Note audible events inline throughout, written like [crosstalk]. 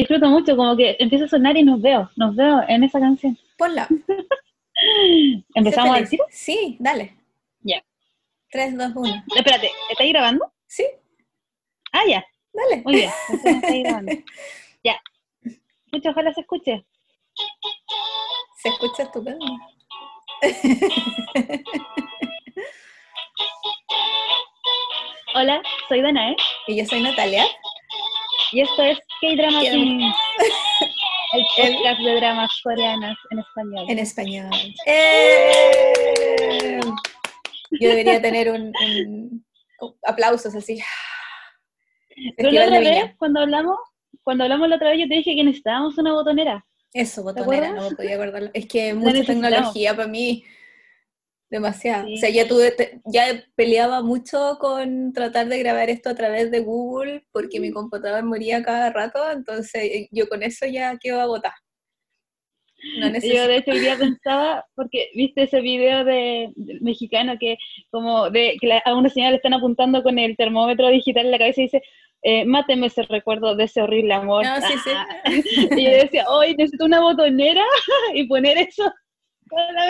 disfruto mucho, como que empieza a sonar y nos veo, nos veo en esa canción. Ponla. [laughs] ¿Empezamos a decir? Sí, dale. Ya. 3, 2, 1. Espérate, ¿estás grabando? Sí, Ah, ya. dale. Muy bien, entonces está grabando. [laughs] Ya. Mucho, ojalá se escuche. Se escucha estupendo. Hola, soy Danae Y yo soy Natalia. Y esto es K-Drama. King, el podcast de dramas coreanos en español. En español. ¡Eh! Yo debería tener un, un- aplausos así. Pero la otra vez, cuando hablamos, cuando hablamos la otra vez, yo te dije que necesitábamos una botonera. Eso, botonera, no podía acordarlo. Es que mucha tecnología para mí, demasiado. Sí. O sea, ya tuve, ya peleaba mucho con tratar de grabar esto a través de Google porque Mm. mi computador moría cada rato, entonces eh, yo con eso ya quedo agotada. No Yo de hecho hoy día pensaba, porque viste ese video de, del mexicano que como de que la- a una señora le están apuntando con el termómetro digital en la cabeza y dice, eh, máteme ese recuerdo de ese horrible amor. No, sí, sí. [laughs] Y yo decía, hoy necesito una botonera [laughs] y poner eso.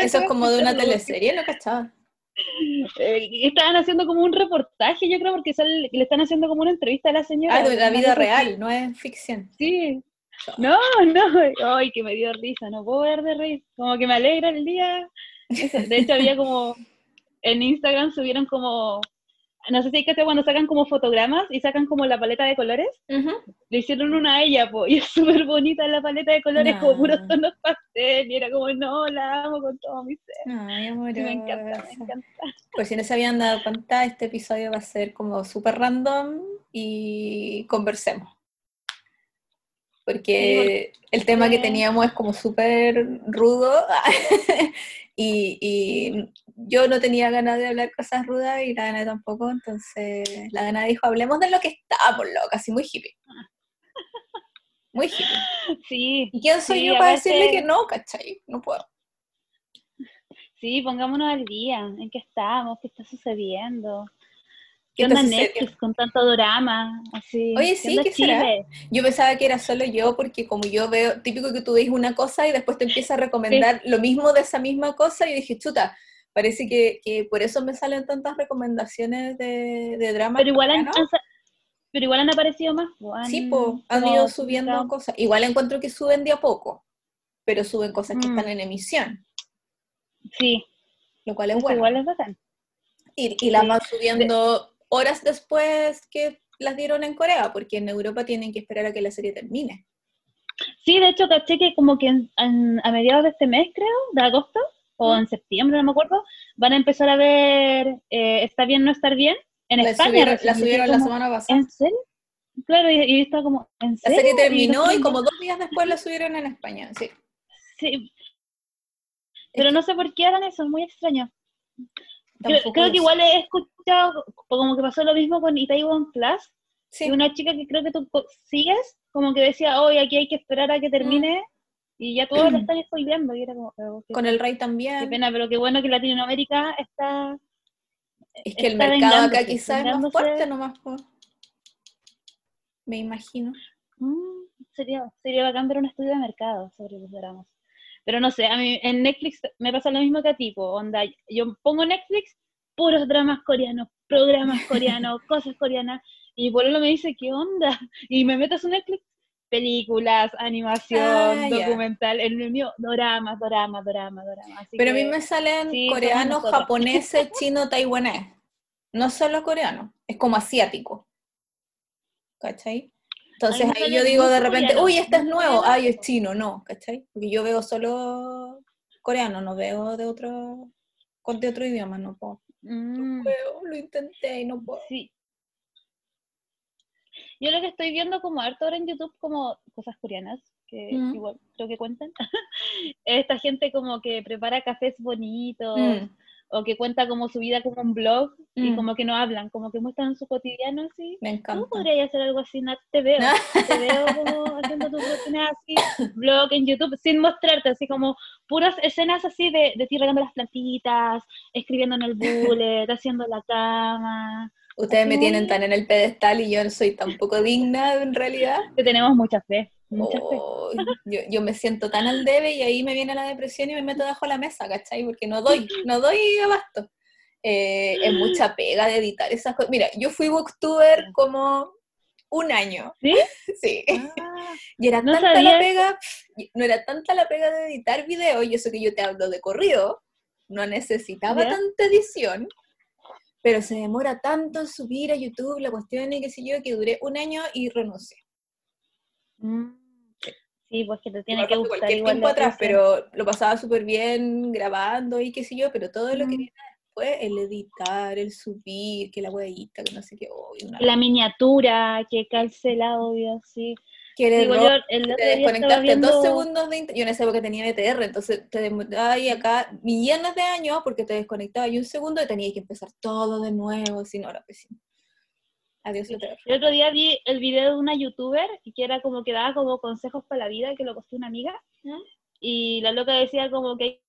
Eso es como de una teleserie, ¿no cachaba? Eh, estaban haciendo como un reportaje, yo creo, porque sale- le están haciendo como una entrevista a la señora. Ah, de la vida real, no es ficción. Sí. No, no, ay, que me dio risa, no puedo ver de reír. Como que me alegra el día. De hecho, había como, en Instagram subieron como, no sé si hay que cuando sacan como fotogramas y sacan como la paleta de colores. Ujú. Le hicieron una a ella, po, y es súper bonita la paleta de colores, como puros No. tonos pastel, y era como, no, la amo con todo mi ser. Ay, [laughs] me encanta, me encanta. Por si no se habían dado cuenta, este episodio va a ser como súper random y conversemos. Porque el tema que teníamos es como súper rudo [laughs] y, y yo no tenía ganas de hablar cosas rudas y la gana tampoco, entonces la gana dijo, hablemos de lo que estábamos, loca, así muy hippie. Muy hippie. Sí, ¿Y quién soy Sí, yo para aparte- decirle que no, cachai? No puedo. sí, pongámonos al día, en qué estamos, qué está sucediendo. ¿Qué ¿Qué está onda? Netflix con tanto drama? Así, Oye, sí, ¿qué será? Yo pensaba que era solo yo, porque como yo veo, típico que tú ves una cosa y después te empieza a recomendar lo mismo de esa misma cosa, y dije, chuta, parece que, que por eso me salen tantas recomendaciones de, de drama. Pero igual, han, han pero igual han aparecido más. han Sí, po, han ido subiendo cosas. Igual encuentro que suben de a poco, pero suben cosas que Mm. están en emisión, Sí, lo cual es bueno. igual es bacán. Y, y las sí. van subiendo horas después que las dieron en Corea, porque en Europa tienen que esperar a que la serie termine. Sí, de hecho, caché que como que en- en- a mediados de este mes, creo, de agosto, o en septiembre, no me acuerdo, van a empezar a ver eh, Está bien, no estar bien en La España. subieron, la subieron la semana pasada. ¿En serio? Claro, y, y estaba como, ¿en La serio? serie terminó y como- como dos días después la subieron en España, sí. Sí. Pero no sé por qué hagan eso, es muy extraño. Creo, creo que igual he escuchado, como que pasó lo mismo con Itaewon Class, Sí, y una chica que creo que tú sigues, como que decía, hoy aquí hay que esperar a que termine, y ya todos lo están spoileando, y era como, qué, con el Rey qué también. pena, pero qué bueno que Latinoamérica está... Es que el mercado acá quizás es más fuerte nomás. Me imagino. Mm, sería, sería bacán ver un estudio de mercado sobre los dramas. Pero no sé, a mí en Netflix me pasa lo mismo que a ti, po, onda, yo pongo Netflix, puros dramas coreanos, programas coreanos, [laughs] cosas coreanas, y por me dice, ¿qué onda? Y me meto a su Netflix, películas, animación, Ah, documental, el mío, doramas, doramas, doramas, doramas. Pero a mí me salen sí, coreanos, japoneses, [laughs] chino, taiwanés. No solo coreano, es como asiático. ¿Cachai? Entonces ahí yo digo de repente, coreano, uy, este es nuevo, ay, es chino, no, ¿cachai? Porque yo veo solo coreano, no veo de otro, de otro idioma, no puedo. Mm. Veo, lo intenté y no puedo. Sí. Yo lo que estoy viendo como harto ahora en YouTube como cosas coreanas, que Mm. igual creo que cuentan. [laughs] Esta gente como que prepara cafés bonitos Mm, o que cuenta como su vida como un blog y Mm. como que no hablan, como que muestran su cotidiano así. me encanta. ¿Tú podrías hacer algo así, Nat? Te veo. [laughs] Te veo como haciendo tus rutinas así, blog en YouTube, sin mostrarte, así como puras escenas así de, de ti regando las plantitas, escribiendo en el bullet, haciendo la cama. Ustedes me tienen tan en el pedestal y yo no soy tampoco digna en realidad. Que tenemos mucha fe. Veces. Oh, yo, yo me siento tan al debe y ahí me viene la depresión y me meto debajo de la mesa, ¿cachai? Porque no doy, no doy abasto. Eh, es mucha pega de editar esas cosas. Mira, yo fui booktuber como un año. ¿Sí? [laughs] Sí. Ah, Y era No tanta sabía la pega, no era tanta la pega de editar video, y eso que yo te hablo de corrido, no necesitaba ¿Ya? tanta edición, pero se demora tanto en subir a YouTube la cuestión y qué sé yo, que duré un año y renuncié. mm. Sí, pues que te tiene que gustar cualquier igual tiempo atrás, pero lo pasaba súper bien grabando y qué sé yo, pero todo lo que Mm. viene después, el editar, el subir, que la huevita, que no sé qué, una- La miniatura, que calce el audio, sí. Que Digo, yo el te desconectaste viendo... dos segundos de inter- Yo en esa época tenía BTR, entonces te demoraba ahí acá millones de años porque te desconectaba y un segundo y tenías que empezar todo de nuevo, si no era pésimo. Adiós BTR. El otro día vi el video de una youtuber que era como que daba como consejos para la vida, que lo costó una amiga, ¿Mm? y la loca decía como que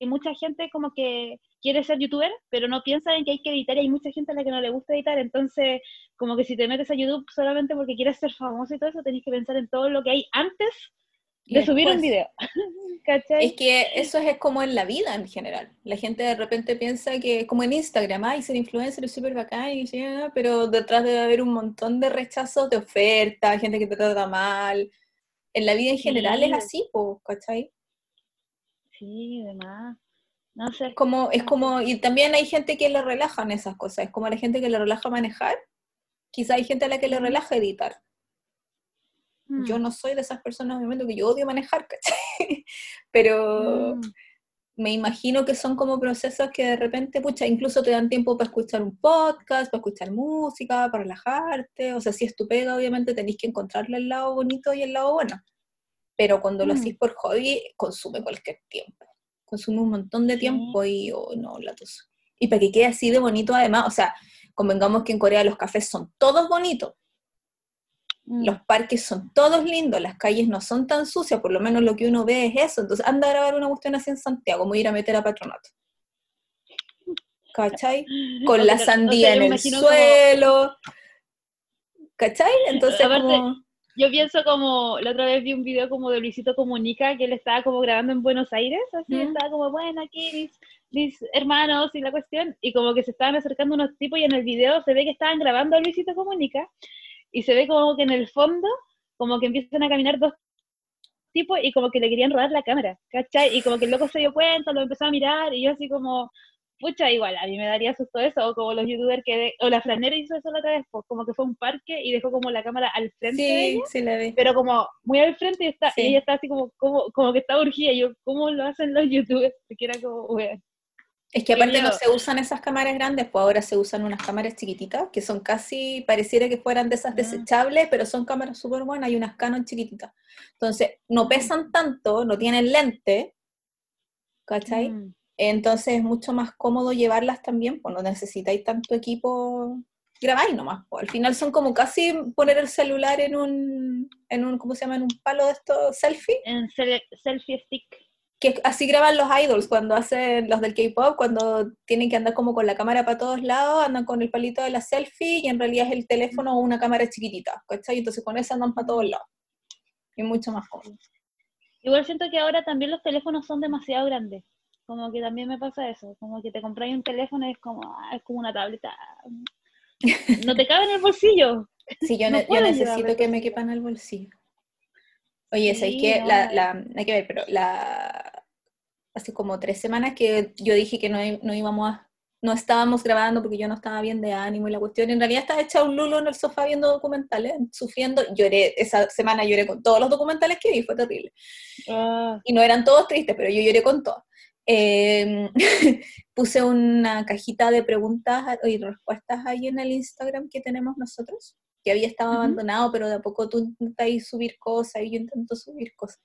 hay mucha gente como que quiere ser youtuber, pero no piensa en que hay que editar y hay mucha gente a la que no le gusta editar, entonces como que si te metes a YouTube solamente porque quieres ser famoso y todo eso, tenés que pensar en todo lo que hay antes Y de subir un video. [laughs] ¿Cachai? Es que eso es como en la vida en general. La gente de repente piensa que, como en Instagram, ay, ser influencer es súper bacán, y sí, ah, pero detrás debe haber un montón de rechazos de ofertas, gente que te trata mal. En la vida en general es Sí. así, po, ¿cachai? Sí, demás. No sé. Es como, es como, y también hay gente que le relajan esas cosas, es como a la gente que le relaja manejar, quizá hay gente a la que le relaja editar. Mm, Yo no soy de esas personas, obviamente, que yo odio manejar, ¿cachai? [laughs] Pero mm. me imagino que son como procesos que de repente, pucha, incluso te dan tiempo para escuchar un podcast, para escuchar música, para relajarte, o sea, si es tu pega, obviamente tenéis que encontrarle el lado bonito y el lado bueno. Pero cuando lo Mm. hacís por hobby, consume cualquier tiempo. Consume un montón de Sí. tiempo y, oh, no, la tos. Y para que quede así de bonito además, o sea, convengamos que en Corea los cafés son todos bonitos, Mm. los parques son todos lindos, las calles no son tan sucias, por lo menos lo que uno ve es eso. Entonces, anda a grabar una cuestión así en Santiago, como ir a meter a Patronato. ¿Cachai? [laughs] Con O la sea, o sea, sandía en el imagino como- suelo. ¿Cachai? Entonces, Aparte, como... Yo pienso como, la otra vez vi un video como de Luisito Comunica, que él estaba como grabando en Buenos Aires, así, Mm. estaba como, bueno, aquí mis, mis hermanos y la cuestión, y como que se estaban acercando unos tipos y en el video se ve que estaban grabando a Luisito Comunica, y se ve como que en el fondo, como que empiezan a caminar dos tipos y como que le querían robar la cámara, ¿cachai? Y como que el loco se dio cuenta, lo empezó a mirar, y yo así como, pucha, igual, a mí me daría susto eso, o como los youtubers que, de- o la flanera hizo eso la otra vez, pues, como que fue a un parque y dejó como la cámara al frente de Sí, ella, sí la vi. pero como muy al frente y, está, Sí. y ella está así como, como, como que está urgida, y yo, ¿cómo lo hacen los youtubers? Que era como, weón. Es que aparte no se usan esas cámaras grandes, pues ahora se usan unas cámaras chiquititas, que son casi, pareciera que fueran de esas Ah. desechables, pero son cámaras súper buenas, hay unas Canon chiquititas. Entonces, no pesan tanto, no tienen lente, ¿cachai? Mm. Entonces es mucho más cómodo llevarlas también, pues no necesitáis tanto equipo, grabáis nomás. pues. Al final son como casi poner el celular en un, en un, ¿cómo se llama? En un palo de estos selfie, En selfie stick. que así graban los idols cuando hacen los del K-pop, cuando tienen que andar como con la cámara para todos lados, andan con el palito de la selfie y en realidad es el teléfono o una cámara chiquitita, ¿cachai? Entonces con eso andan para todos lados. Y mucho más cómodo. Igual siento que ahora también los teléfonos son demasiado grandes. Como que también me pasa eso. Como que te compráis un teléfono y es como, ah, es como una tableta. No te cabe en el bolsillo. Sí, yo, No ne- yo puedo necesito que me cosas. quepan al bolsillo. Oye, ¿sabes Sí, qué? no, La, la, hay que ver, pero la, hace como tres semanas que yo dije que no, no íbamos a, no estábamos grabando porque yo no estaba bien de ánimo y la cuestión, en realidad estaba hecha un lulo en el sofá viendo documentales, sufriendo, lloré, esa semana lloré con todos los documentales que vi, fue terrible. Ah, Y no eran todos tristes, pero yo lloré con todos. Eh, [laughs] puse una cajita de preguntas y respuestas ahí en el Instagram que tenemos nosotros, que había estado Ujú. abandonado, pero de a poco tú intentas subir cosas y yo intento subir cosas.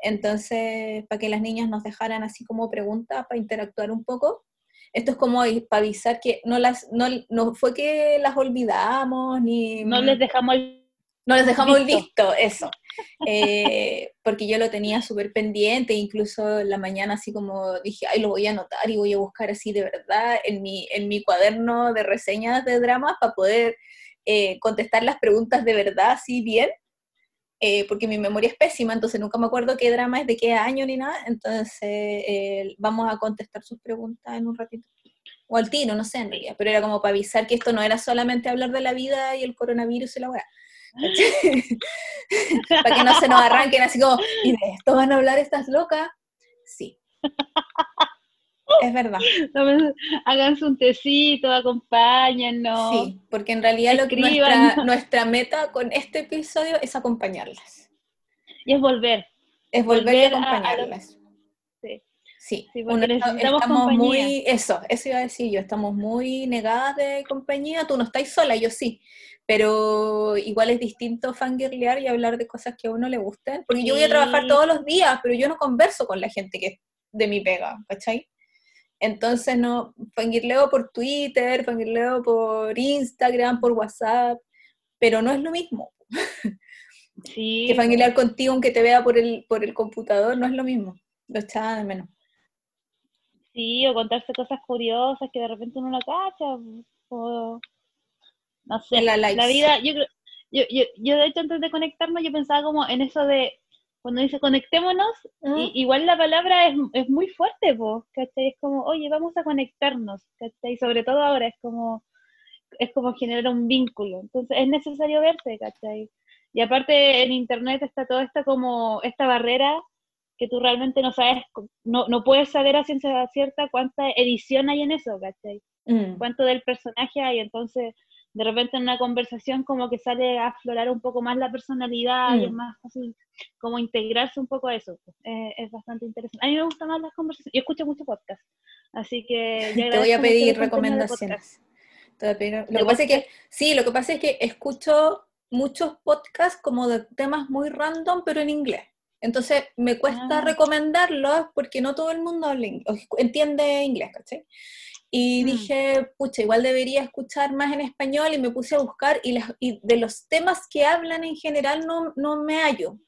Entonces, para que las niñas nos dejaran así como preguntas para interactuar un poco. Esto es como para avisar que no las no, no fue que las olvidamos ni no les dejamos el... no les dejamos Visto. visto, eso. Eh, porque yo lo tenía súper pendiente, incluso en la mañana así como dije, ay, lo voy a anotar y voy a buscar así de verdad en mi, en mi cuaderno de reseñas de dramas para poder eh, contestar las preguntas de verdad así bien. eh, porque mi memoria es pésima, entonces nunca me acuerdo qué drama es de qué año ni nada, entonces eh, vamos a contestar sus preguntas en un ratito. O al tiro, no sé en realidad, pero era como para avisar que esto no era solamente hablar de la vida y el coronavirus y la weá. [laughs] para que no se nos arranquen así como, ¿y de esto van a hablar estas locas? Sí. Es verdad. Háganse un tecito, acompáñennos. Sí, porque en realidad lo que nuestra, [laughs] nuestra meta con este episodio es acompañarlas. Y es volver. Es volver, a acompañarlas. Sí. Sí, estamos muy, eso, eso iba a decir yo, estamos muy negadas de compañía, tú no estás sola, yo sí, pero igual es distinto fangirlear y hablar de cosas que a uno le gusten, porque yo voy a trabajar todos los días, pero yo no converso con la gente que es de mi pega, ¿cachai? Entonces, no, fangirleo por Twitter, fangirleo por Instagram, por WhatsApp, pero no es lo mismo. Sí. que fangirlear contigo aunque te vea por el, por el computador, no es lo mismo. Lo echaba de menos. Sí, o contarse cosas curiosas que de repente uno no cacha, o no sé, la, la vida, yo, yo, yo, yo de hecho antes de conectarnos yo pensaba como en eso de cuando dice conectémonos, igual la palabra es, es muy fuerte, vos, ¿cachai? Es como, oye, vamos a conectarnos, ¿cachai? Sobre todo ahora es como, es como generar un vínculo. Entonces es necesario verse, ¿cachai? Y aparte en internet está toda esta como, esta barrera que tú realmente no sabes, no, no puedes saber a ciencia cierta cuánta edición hay en eso, ¿cachai? Mm. Cuánto del personaje hay, entonces de repente en una conversación como que sale a aflorar un poco más la personalidad y es mm. más fácil como integrarse un poco a eso. Eh, es bastante interesante. A mí me gustan más las conversaciones. Yo escucho mucho podcast, así que... [laughs] Te voy a pedir recomendaciones. Lo que pasa es que, sí, lo que pasa es que escucho muchos podcasts como de temas muy random, pero en inglés. Entonces me cuesta ah. recomendarlos porque no todo el mundo habla, entiende inglés, ¿cachai? Y mm. dije, pucha, igual debería escuchar más en español y me puse a buscar y, de los temas que hablan en general no, no me hallo,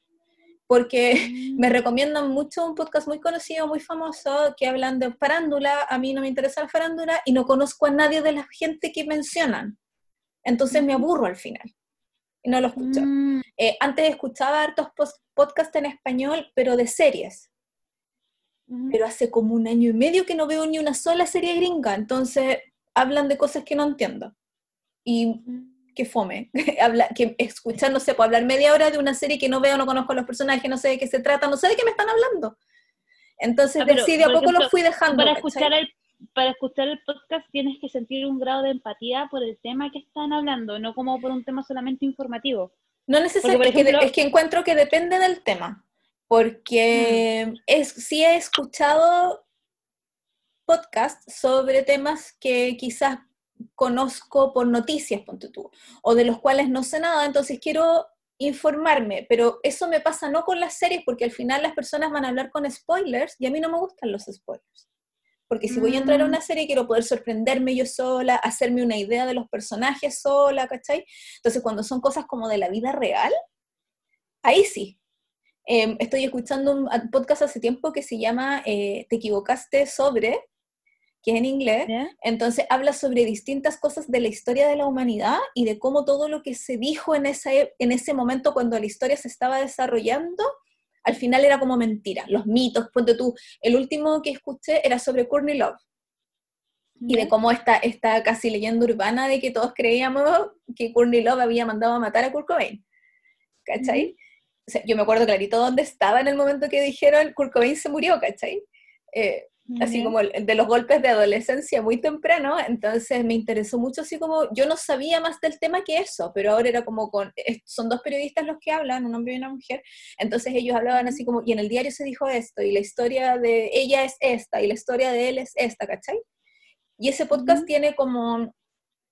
porque [laughs] me mm. recomiendan mucho un podcast muy conocido, muy famoso, que hablan de farándula, a mí no me interesa la farándula y no conozco a nadie de la gente que mencionan, entonces me mm. aburro al final y no lo escucho. Eh, antes escuchaba hartos podcasts en español, pero de series pero hace como un año y medio que no veo ni una sola serie gringa, entonces hablan de cosas que no entiendo. Y que fome, [laughs] Habla, que escuchar, no sé, puedo hablar media hora de una serie que no veo, no conozco a los personajes, no sé de qué se trata, no sé de qué me están hablando. Entonces, ah, sí, de a poco lo fui dejando. Para escuchar, el, para escuchar el podcast tienes que sentir un grado de empatía por el tema que están hablando, no como por un tema solamente informativo. No necesariamente, es que encuentro que depende del tema porque mm. es, sí he escuchado podcasts sobre temas que quizás conozco por noticias, ponte tú, o de los cuales no sé nada, entonces quiero informarme, pero eso me pasa no con las series, porque al final las personas van a hablar con spoilers y a mí no me gustan los spoilers. Porque si voy a entrar a mm. una serie, quiero poder sorprenderme yo sola, hacerme una idea de los personajes sola, ¿cachai? Entonces, cuando son cosas como de la vida real, ahí sí, Em, estoy escuchando un podcast hace tiempo que se llama eh, Te equivocaste sobre, que es en inglés. Entonces habla sobre distintas cosas de la historia de la humanidad y de cómo todo lo que se dijo en, esa, e, en ese momento cuando la historia se estaba desarrollando, al final era como mentira. Los mitos, ponte tú, el último que escuché era sobre Courtney Love. Y de cómo está esta casi leyenda urbana de que todos creíamos que Courtney Love había mandado a matar a Kurt Cobain. ¿Cachai? yo me acuerdo clarito dónde estaba en el momento que dijeron Kurt Cobain se murió, ¿cachai? Eh, así como de los golpes de adolescencia muy temprano, entonces me interesó mucho, así como yo no sabía más del tema que eso, pero ahora era como con, son dos periodistas los que hablan, un hombre y una mujer, entonces ellos hablaban así como, y en el diario se dijo esto, y la historia de ella es esta, y la historia de él es esta, ¿cachai? Y ese podcast tiene como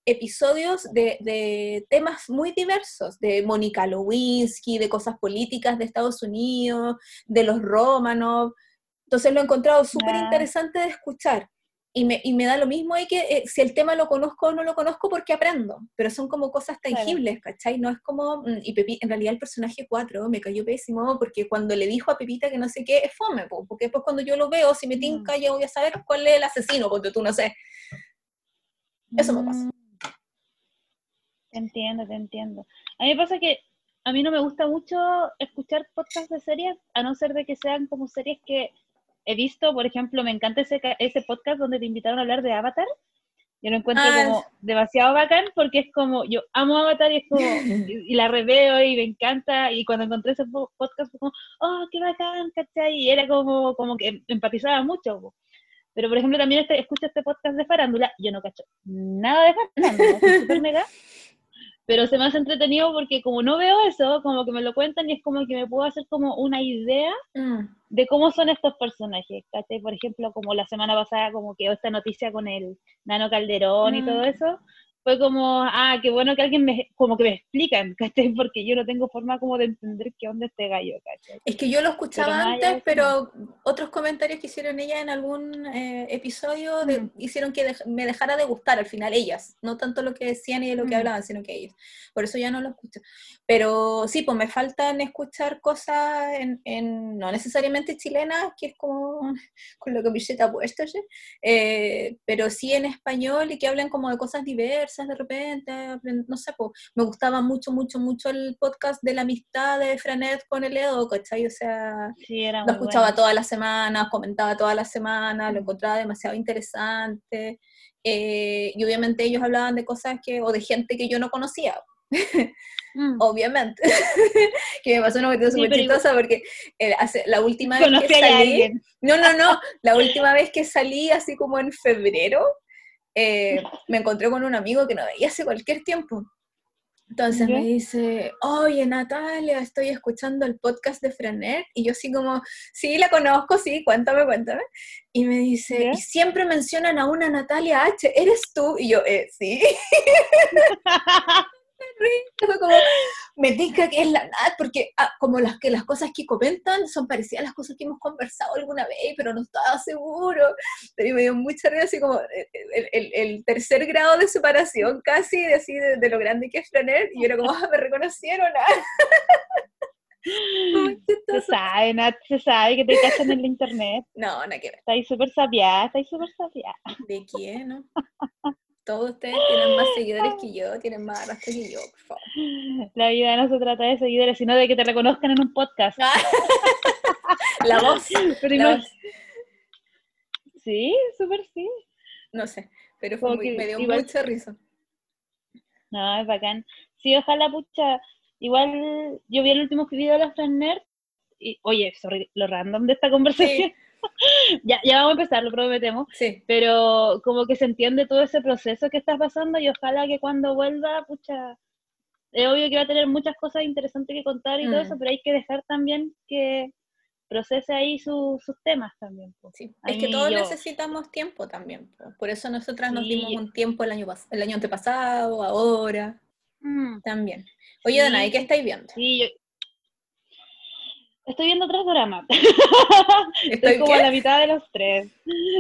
episodios de, temas muy diversos, de Mónica Lewinsky, de cosas políticas de Estados Unidos, de los Romanov. Entonces lo he encontrado súper interesante de escuchar. Y me, y me, da lo mismo ahí que eh, si el tema lo conozco o no lo conozco porque aprendo, pero son como cosas tangibles, ¿cachai? No es como, mm, y Pepi, en realidad el personaje 4 me cayó pésimo porque cuando le dijo a Pepita que no sé qué, es fome, porque después cuando yo lo veo, si me mm. tinca, ya voy a saber cuál es el asesino, porque tú no sé. Eso me pasa. Te entiendo, te entiendo. A mí me pasa que a mí no me gusta mucho escuchar podcasts de series, a no ser de que sean como series que he visto, por ejemplo, me encanta ese, ese podcast donde te invitaron a hablar de Avatar. Yo lo encuentro Ah, como demasiado bacán porque es como, yo amo Avatar y es como, [laughs] y, y la reveo y me encanta. Y cuando encontré ese po- podcast fue como, oh, qué bacán, ¿cachai? Y era como, como que empatizaba mucho. Pero, por ejemplo, también este, escucho este podcast de farándula, yo no cacho nada de farándula, soy [laughs] súper mega, pero se me hace entretenido porque como no veo eso, como que me lo cuentan y es como que me puedo hacer como una idea Mm. de cómo son estos personajes, ¿cachai? Por ejemplo, como la semana pasada, como que esta noticia con el Nano Calderón y Mm. todo eso, fue como, ah, qué bueno que alguien me, como que me explican, ¿cachai? [laughs] Porque yo no tengo forma como de entender qué onda este gallo, ¿cachai? Es que yo lo escuchaba Pero allá de antes, eso, pero otros comentarios que hicieron ella en algún eh, episodio de- Mm. hicieron que dej- me dejara de gustar al final ellas, no tanto lo que decían y de lo que Mm. hablaban, sino que ellos. Por eso ya no lo escucho. Pero sí, pues me faltan escuchar cosas en, en- no necesariamente chilenas, que es como con la camiseta puesta, ¿sí? Eh, pero sí en español y que hablen como de cosas diversas de repente, no sé, pues me gustaba mucho, mucho, mucho el podcast de la amistad de Franet con el Edo, ¿cachai? O sea, Sí, era lo escuchaba bueno. todas las semanas, comentaba todas las semanas, lo Mm. encontraba demasiado interesante. eh, y obviamente ellos hablaban de cosas que, o de gente que yo no conocía, Mm. [laughs] obviamente. [laughs] que me pasó una cuestión Sí, súper igual- chistosa porque eh, hace- la última vez que salí, no, no, no, la última vez que salí, así como en febrero, eh, me encontré con un amigo que no veía hace cualquier tiempo. Entonces me dice, oye Natalia, estoy escuchando el podcast de Frenet. Y yo así como, sí, la conozco, sí, cuéntame, cuéntame. Y me dice, y siempre mencionan a una Natalia H, ¿eres tú? Y yo, eh, sí. [laughs] Fue como, me tinca que es la Nat, porque ah, como las, que las cosas que comentan son parecidas a las cosas que hemos conversado alguna vez, pero no estaba seguro. Pero me dio mucha risa, así como eh, el, el- el tercer grado de separación casi, de, así de, de lo grande que es Franer, y yo era como, ah, me reconocieron. ah". Se sabe, Nat, se sabe que te cachan en la internet. No, nada que ver. Estáis súper sapiada, estáis súper sapiada. ¿De quién? no? Todos ustedes tienen más seguidores que yo, [gasps] tienen más arrastre que yo, por favor. La vida no se trata de seguidores, sino de que te reconozcan en un podcast. [laughs] La voz. La voz. Sí, súper sí. No sé, pero fue muy- me dio igual- mucha risa. No, es bacán. Sí, ojalá, pucha. Igual yo vi el último video de la Fran Nerd y, oye, sorry, lo random de esta conversación. [laughs] ya, ya vamos a empezar, lo prometemos. Sí, Pero como que se entiende todo ese proceso que está pasando y ojalá que cuando vuelva, pucha, es obvio que va a tener muchas cosas interesantes que contar y todo Mm. eso, pero hay que dejar también que procese ahí su- sus temas también. po. sí. Es que todos yo- necesitamos tiempo también. po. Por eso nosotras nos Sí, dimos yo- un tiempo el año, el año antepasado, ahora, Mm, también. Oye, Dana, ¿y qué estáis viendo? sí, yo... Estoy viendo tres dramas. [laughs] ¿Estoy Estoy como qué? a la mitad de los tres.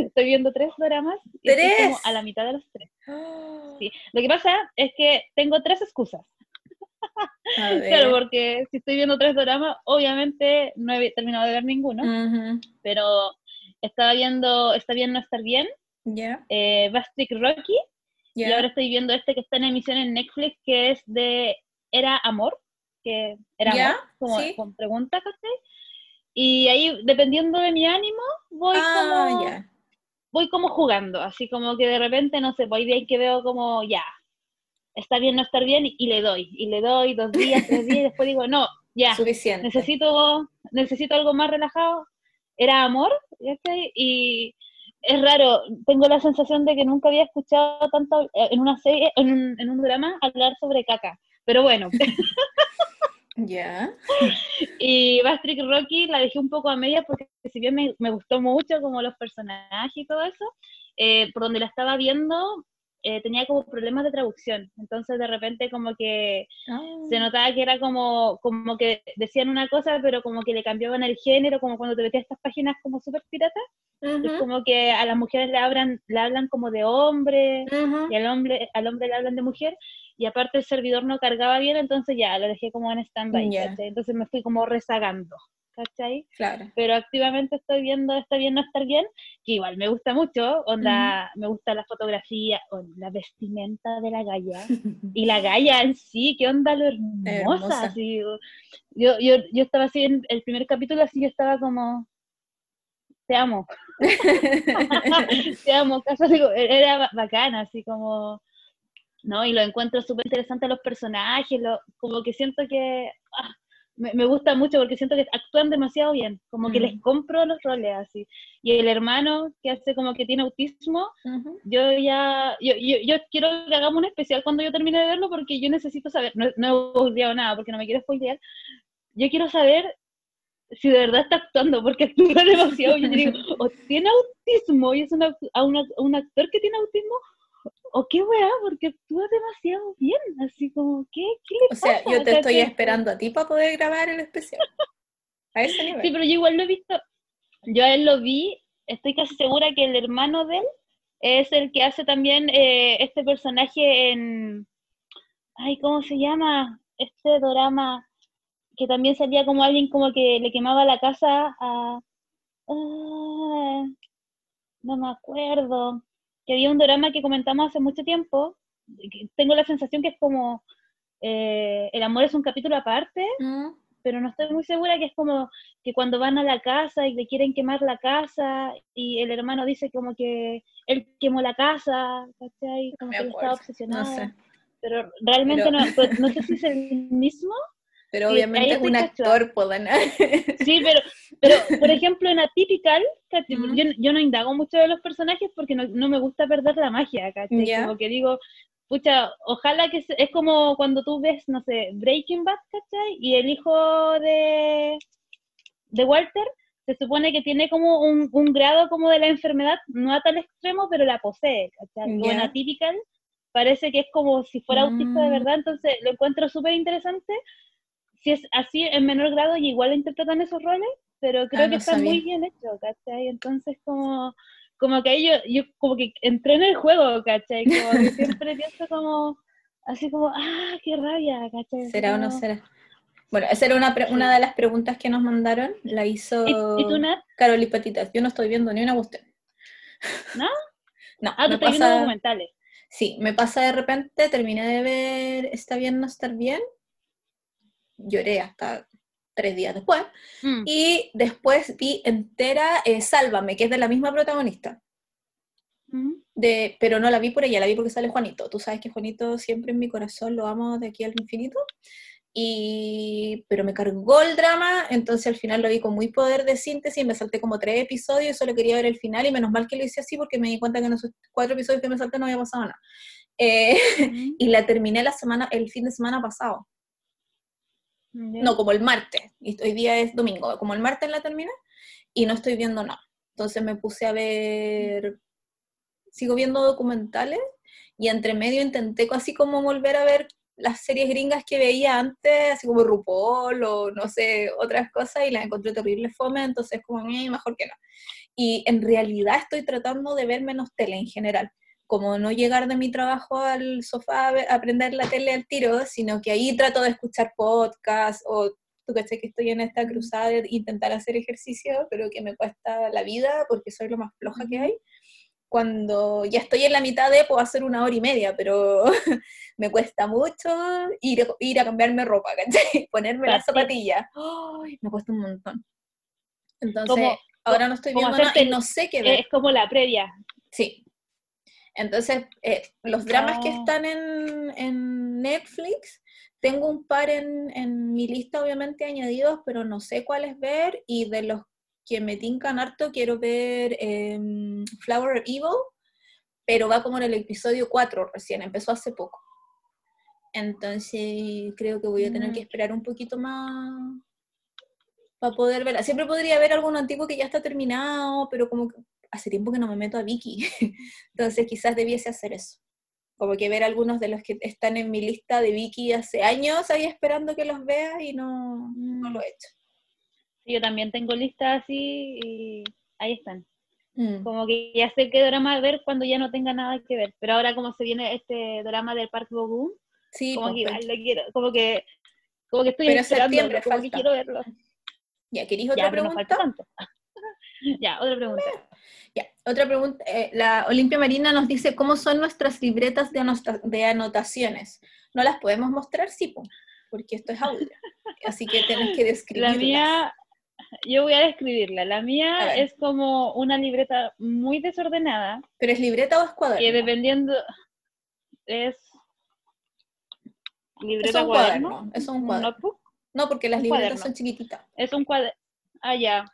Estoy viendo tres dramas y estoy como ¿Tres? a la mitad de los tres. Ah, Sí. Lo que pasa es que tengo tres excusas. [laughs] Claro, porque si estoy viendo tres dramas, obviamente no he terminado de ver ninguno, pero estaba viendo Está bien no estar bien, Ya, eh, Bastric Rocky, y ahora estoy viendo este que está en emisión en Netflix, que es de Era Amor, que era amor, como sí. con preguntas, ¿cachai? Y ahí, dependiendo de mi ánimo, voy Ah, como voy como jugando, así como que de repente, no sé, voy bien que veo como, ya, está bien no estar bien, y, y le doy, y le doy dos días, tres días, y después digo, no, ya, Suficiente. necesito, necesito algo más relajado. Era amor, ¿cachai? Y es raro, tengo la sensación de que nunca había escuchado tanto eh, en una serie, en un, en un drama, hablar sobre caca. Pero bueno, Ya. [laughs] y Bastric Rocky la dejé un poco a media porque si bien me, me gustó mucho como los personajes y todo eso, eh, por donde la estaba viendo eh, tenía como problemas de traducción. Entonces de repente como que Ah, se notaba que era como, como que decían una cosa, pero como que le cambiaban el género, como cuando te metías estas páginas como súper piratas, es ujú, como que a las mujeres le hablan, le hablan como de hombre, y al hombre, al hombre le hablan de mujer, y aparte el servidor no cargaba bien, entonces ya lo dejé como en stand-by. ¿cachai? entonces me fui como rezagando. ¿cachai? Claro. Pero activamente estoy viendo Está bien no estar bien, que igual me gusta mucho, onda, me gusta la fotografía, la vestimenta de la galla, [laughs] y la galla en sí, qué onda lo hermosa, Hermosa. así, yo, yo, yo estaba así en el primer capítulo, así yo estaba como, te amo, [laughs] [laughs] te amo, digo, era ba- bacana, así como, ¿no? Y lo encuentro súper interesante los personajes, lo, como que siento que ah, me, me gusta mucho porque siento que actúan demasiado bien, como que Mm. les compro los roles así. Y el hermano que hace como que tiene autismo, Ujú. yo ya, yo, yo, yo quiero que hagamos un especial cuando yo termine de verlo porque yo necesito saber, no, no he spoileado nada porque no me quiero spoilear, yo quiero saber si de verdad está actuando, porque actúa [laughs] demasiado. Yo digo, [laughs] o tiene autismo y es una, a una- un actor que tiene autismo, o qué weá, porque actúa demasiado bien, así como, ¿qué, qué le O sea, yo te estoy esperando a ti para poder grabar el especial. [laughs] A ese nivel. Sí, pero yo igual lo he visto, yo a él lo vi, estoy casi segura que el hermano de él es el que hace también eh, este personaje en, ay, ¿cómo se llama? Este drama que también salía como alguien como que le quemaba la casa a, ah, no me acuerdo, que había un drama que comentamos hace mucho tiempo, tengo la sensación que es como eh, El amor es un capítulo aparte, Mm. pero no estoy muy segura que es como que cuando van a la casa y le quieren quemar la casa y el hermano dice como que él quemó la casa, ¿cachai? Como que él estaba obsesionado. No sé. Pero realmente Pero- no, pues, no sé si es el mismo. Pero Sí, obviamente un actor, pueden. [laughs] Sí, pero, pero por ejemplo en Atypical, ¿cachai? Yo, yo no indago mucho de los personajes porque no, no me gusta perder la magia, ¿cachai? Ya. Como que digo, pucha, ojalá que se- es como cuando tú ves, no sé, Breaking Bad, ¿cachai? Y el hijo de, de Walter se supone que tiene como un, un grado como de la enfermedad, no a tal extremo, pero la posee, ¿cachai? O en. Atypical parece que es como si fuera autista de Mm. verdad, entonces lo encuentro súper interesante. Si es así en menor grado y igual interpretan esos roles, pero creo Ah, que está muy bien hecho, ¿cachai? Entonces como, como que ahí yo, yo como que entré en el juego, ¿cachai? Como que siempre [laughs] pienso como, así como, ah, qué rabia, ¿cachai? ¿Será o no será? Bueno, esa era una, una de las preguntas que nos mandaron. La hizo ¿Y, tú, Nat? Carol y Patitas. Yo no estoy viendo ni una cuestión. ¿No? [laughs] No, Ah, tú estás viendo pasa, documentales. sí, me pasa de repente, terminé de ver Está bien no estar bien. Lloré hasta tres días después. Mm. Y después vi entera eh, Sálvame, que es de la misma protagonista. Mm. De, pero no la vi por ella, la vi porque sale Juanito. Tú sabes que Juanito siempre en mi corazón lo amo de aquí al infinito. Y, pero me cargó el drama, entonces al final lo vi con muy poder de síntesis, me salté como tres episodios, solo quería ver el final y menos mal que lo hice así porque me di cuenta que en esos cuatro episodios que me salté no había pasado nada. Eh, Mm. [laughs] y la terminé la semana, el fin de semana pasado, No, como el martes, hoy día es domingo, como el martes la terminé y no estoy viendo nada. Entonces me puse a ver, sigo viendo documentales y entre medio intenté así como volver a ver las series gringas que veía antes, así como RuPaul o no sé, otras cosas y las encontré terrible fome, entonces como "Eh, mejor que no. Y en realidad estoy tratando de ver menos tele en general, como no llegar de mi trabajo al sofá a, prender la tele al tiro, sino que ahí trato de escuchar podcasts o tú caché que estoy en esta cruzada de intentar hacer ejercicio, pero que me cuesta la vida porque soy lo más floja que hay. Cuando ya estoy en la mitad de, puedo hacer una hora y media, pero [laughs] me cuesta mucho ir, a- ir a cambiarme ropa, ¿cachai? [laughs] Ponerme las zapatillas. ¡Ay! me cuesta un montón. Entonces, Como- ahora no estoy viendo nada y no sé qué ver. Es como la previa. Sí. Entonces, eh, los dramas que Ah. están en, en Netflix, tengo un par en, en mi lista, obviamente, añadidos, pero no sé cuáles ver. Y de los que me tincan harto, quiero ver em, Flower of Evil, pero va como en el episodio 4 recién, empezó hace poco. Entonces, creo que voy a tener Mm. que esperar un poquito más para poder verla. Siempre podría ver alguno antiguo que ya está terminado, pero como que hace tiempo que no me meto a Viki. [laughs] Entonces quizás debiese hacer eso. Como que ver algunos de los que están en mi lista de Viki hace años ahí esperando que los vea y no, no lo he hecho. Yo también tengo listas así y ahí están. Mm. Como que ya sé qué drama ver cuando ya no tenga nada que ver. Pero ahora como se viene este drama del Park Bo-gum, Sí, como pues, que igual lo quiero, como que, como que estoy Pero esperando, septiembre como que falta. quiero verlo. Ya, ¿queréis otra ya, no falta pregunta? tanto. [laughs] ya, otra pregunta. Ya, otra pregunta. eh, la Olimpia Marina nos dice, ¿cómo son nuestras libretas de, anota- de anotaciones? ¿No las podemos mostrar? Sí, po, porque esto es audio. [laughs] Así que tenés que describirlas. La mía, yo voy a describirla. La mía es como una libreta muy desordenada, ¿Pero es libreta o es cuaderno? que dependiendo es Es libreta un cuaderno, cuaderno, es un un cuaderno. notebook, No, porque las libretas cuaderno. son chiquititas. es un cuaderno, ah ya,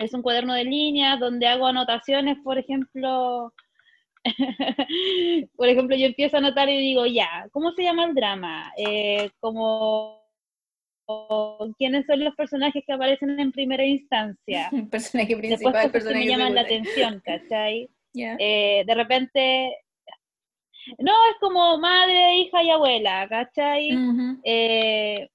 es un cuaderno de línea donde hago anotaciones, por ejemplo, [laughs] por ejemplo, yo empiezo a anotar y digo, ya, ¿cómo se llama el drama? Eh, como quiénes son los personajes que aparecen en primera instancia. [laughs] Personaje Después principal, que personaje me llaman la atención, [laughs] ¿cachai? Eh, de repente, no, es como madre, hija y abuela, ¿cachai? Eh,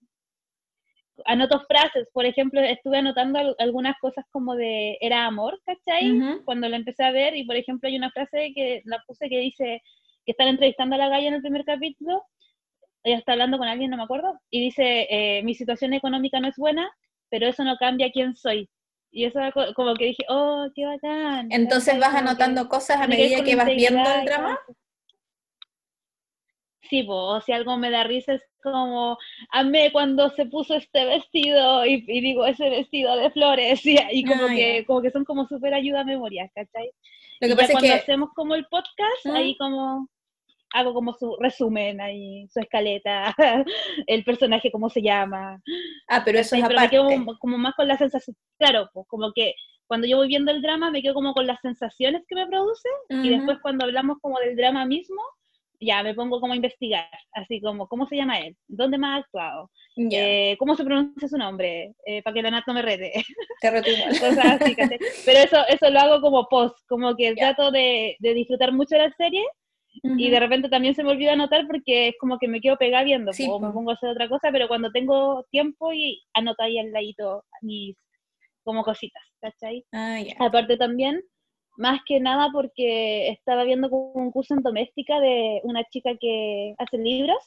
anoto frases, por ejemplo, estuve anotando al- algunas cosas como de era amor, ¿cachai? Cuando lo empecé a ver, y por ejemplo hay una frase que la puse que dice que están entrevistando a la galla en el primer capítulo, ella está hablando con alguien, no me acuerdo, y dice, eh, mi situación económica no es buena, pero eso no cambia quién soy. Y eso como que dije, oh, qué bacán. Entonces vas Como que anotando cosas a que medida que vas viendo el drama. Sí, po, o si algo me da risa es como, amé cuando se puso este vestido y, y digo, ese vestido de flores, [laughs] y, y como, Ah, que, ya. como que son como súper ayuda a memoria, ¿cachai? Lo Y que ya pasa es cuando que hacemos como el podcast, ¿Mm? ahí como hago como su resumen ahí, su escaleta, [laughs] el personaje, cómo se llama. Ah, pero eso es Pero me aparte. quedo como, como más con la sensación, claro, pues como que cuando yo voy viendo el drama me quedo como con las sensaciones que me produce y Ujú. después cuando hablamos como del drama mismo, ya me pongo como a investigar, así como, ¿cómo se llama él? ¿Dónde más ha actuado? Eh, ¿Cómo se pronuncia su nombre? Eh, para que no me rete. [laughs] Pero eso, eso lo hago como post, como que Ya. trato de, de disfrutar mucho la serie y de repente también se me olvida anotar porque es como que me quedo pegada viendo, Sí, o me po. pongo a hacer otra cosa, pero cuando tengo tiempo y anoto ahí al ladito mis como cositas, ¿cachai? Ah, ya. Aparte también, más que nada porque estaba viendo un curso en doméstica de una chica que hace libros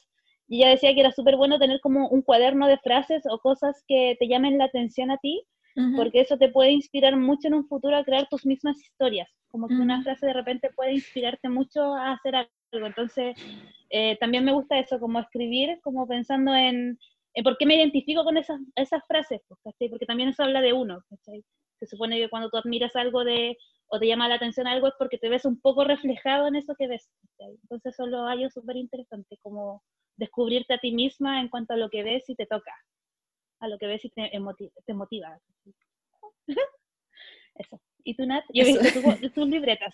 y ella decía que era súper bueno tener como un cuaderno de frases o cosas que te llamen la atención a ti, Ujú. porque eso te puede inspirar mucho en un futuro a crear tus mismas historias. Como que una Ujú. frase de repente puede inspirarte mucho a hacer algo. Entonces, eh, también me gusta eso, como escribir, como pensando en, en por qué me identifico con esas, esas frases, pues, ¿cachai? Porque también eso habla de uno, ¿cachai? Se supone que cuando tú admiras algo de, o te llama la atención algo es porque te ves un poco reflejado en eso que ves. Entonces eso lo hallo súper interesante, como descubrirte a ti misma en cuanto a lo que ves y te toca, a lo que ves y te, emoti- te motiva. [laughs] Eso. ¿Y tú, Nat? Yo he visto tus libretas.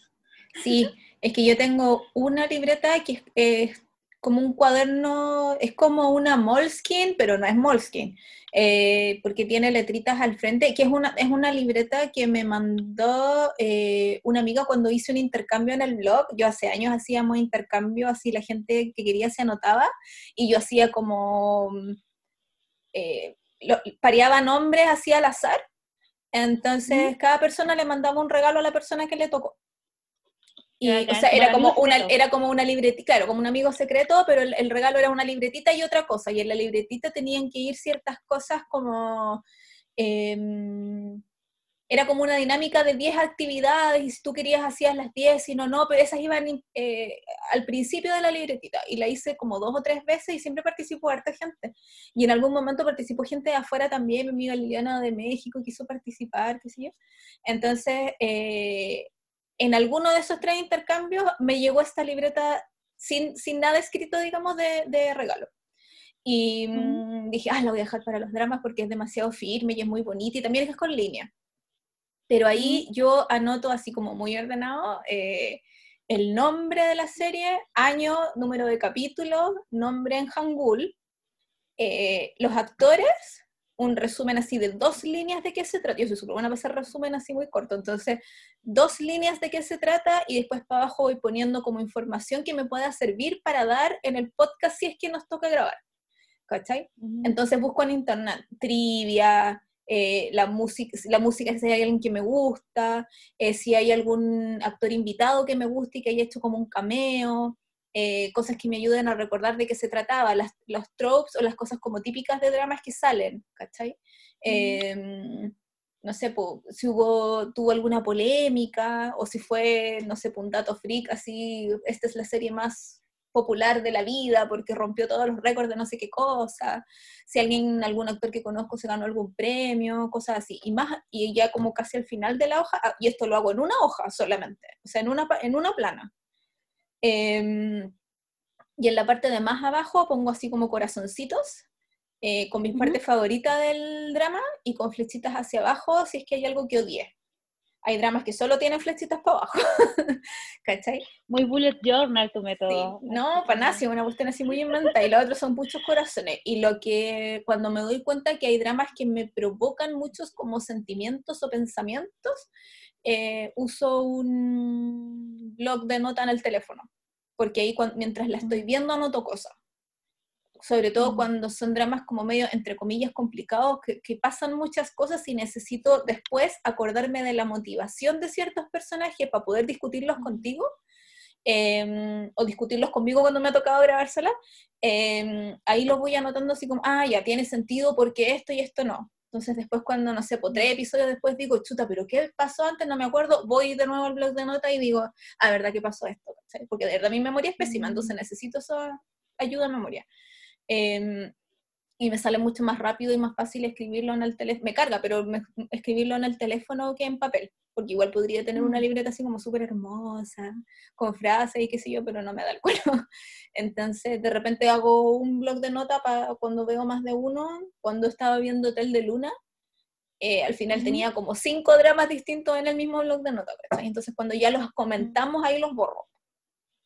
Sí, es que yo tengo una libreta que es, es como un cuaderno, es como una Moleskine, pero no es Moleskine, eh, porque tiene letritas al frente, que es una, es una libreta que me mandó eh, una amiga cuando hice un intercambio en el blog. Yo hace años hacíamos intercambio, así la gente que quería se anotaba, y yo hacía como, eh, lo- pareaba nombres así al azar. Entonces, cada persona le mandaba un regalo a la persona que le tocó. Y, o sea, era como, una, secreto. era como una libretita, claro, como un amigo secreto, pero el, el regalo era una libretita y otra cosa. Y en la libretita tenían que ir ciertas cosas como... em, era como una dinámica de 10 actividades y si tú querías hacías las 10, si no, no, pero esas iban eh, al principio de la libretita y la hice como dos o tres veces y siempre participó harta gente. Y en algún momento participó gente de afuera también, mi amiga Liliana de México quiso participar, qué sé yo. Entonces, eh, en alguno de esos tres intercambios me llegó esta libreta sin, sin nada escrito, digamos, de, de regalo. Y mm, dije, ah, la voy a dejar para los dramas porque es demasiado firme y es muy bonita y también es con línea. Pero ahí yo anoto así como muy ordenado eh, el nombre de la serie, año, número de capítulo, nombre en Hangul, eh, los actores, un resumen así de dos líneas de qué se trata. Yo soy súper buena para hacer resumen así muy corto. Entonces, dos líneas de qué se trata y después para abajo voy poniendo como información que me pueda servir para dar en el podcast si es que nos toca grabar. ¿Cachai? Entonces busco en internet trivia, eh, la, música, la música si hay alguien que me gusta, eh, si hay algún actor invitado que me guste y que haya hecho como un cameo, eh, cosas que me ayuden a recordar de qué se trataba, las, los tropes o las cosas como típicas de dramas que salen, ¿cachai? Eh, no sé, si hubo, tuvo alguna polémica o si fue, no sé, un dato freak, así, esta es la serie más popular de la vida porque rompió todos los récords de no sé qué cosa, si alguien, algún actor que conozco se ganó algún premio, cosas así. Y más, y ya como casi al final de la hoja, ah, y esto lo hago en una hoja solamente, o sea, en una, en una plana. Em, y en la parte de más abajo pongo así como corazoncitos eh, con mis partes favoritas del drama y con flechitas hacia abajo si es que hay algo que odié. Hay dramas que solo tienen flechitas para abajo, [laughs] ¿cachai? Muy bullet journal tu método. No, para nada, una cuestión así muy inventada y los otros son muchos corazones. Y lo que cuando me doy cuenta que hay dramas que me provocan muchos como sentimientos o pensamientos, eh, uso un blog de nota en el teléfono, porque ahí mientras la estoy viendo anoto cosas sobre todo mm. cuando son dramas como medio, entre comillas, complicados, que, pasan muchas cosas y necesito después acordarme de la motivación de ciertos personajes para poder discutirlos contigo. Em, o discutirlos conmigo cuando me ha tocado grabársela, eh, ahí lo voy anotando así como, ah, ya tiene sentido porque esto y esto no. Entonces después cuando, no sé, por tres episodios después digo, chuta, pero ¿qué pasó antes? No me acuerdo, voy de nuevo al blog de nota y digo, ah, ¿verdad que pasó esto? Porque de verdad mi memoria es pésima, entonces necesito esa ayuda a memoria. Em, y me sale mucho más rápido y más fácil escribirlo en el teléfono, me carga, pero escribirlo en el teléfono que en papel, porque igual podría tener una mm. libreta así como súper hermosa, con frases y qué sé yo, pero no me da el cuero. [laughs] Entonces, de repente hago un blog de nota para cuando veo más de uno, cuando estaba viendo Hotel de Luna, eh, al final tenía como cinco dramas distintos en el mismo blog de nota, entonces cuando ya los comentamos ahí los borro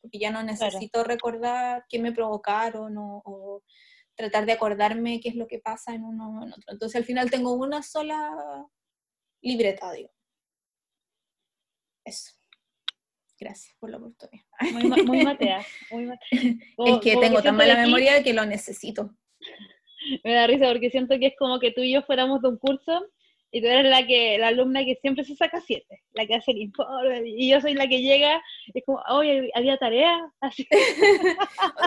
porque ya no necesito recordar qué me provocaron o, tratar de acordarme qué es lo que pasa en uno o en otro. Entonces al final tengo una sola libreta, digo. Eso. Gracias por la oportunidad. Muy, muy matea, muy matea. [laughs] es que tengo tan mala memoria que lo necesito. Me da risa porque siento que es como que tú y yo fuéramos de un curso y tú eres la que la alumna que siempre se saca siete, la que hace el informe, y yo soy la que llega, es como, oye, había tarea, [laughs] así.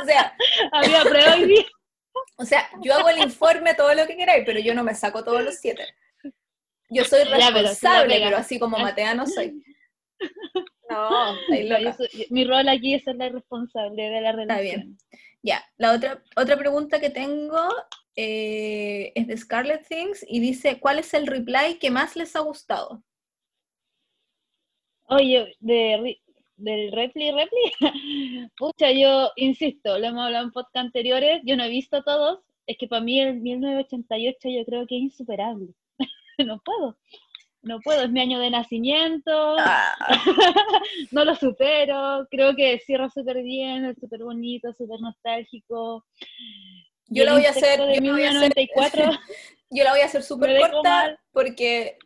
o sea, había prueba hoy día. O sea, yo hago el informe todo lo que queráis, pero yo no me saco todos los siete. Yo soy responsable, pero, así como Matea no soy. No, mi rol aquí es ser la responsable de la relación. Está bien. Ya, la otra, otra pregunta que tengo eh, es de Scarlet Things y dice, ¿cuál es el reply que más les ha gustado? Oye, de, del reply, reply, [laughs] pucha, yo insisto, lo hemos hablado en podcast anteriores, yo no he visto todos, es que para mí el 1988 yo creo que es insuperable, [laughs] no puedo, no puedo, es mi año de nacimiento, ah. [laughs] no lo supero, creo que cierra súper bien, es súper bonito, súper nostálgico, yo la voy a hacer. Yo la voy a hacer, [laughs] yo la voy a hacer súper corta porque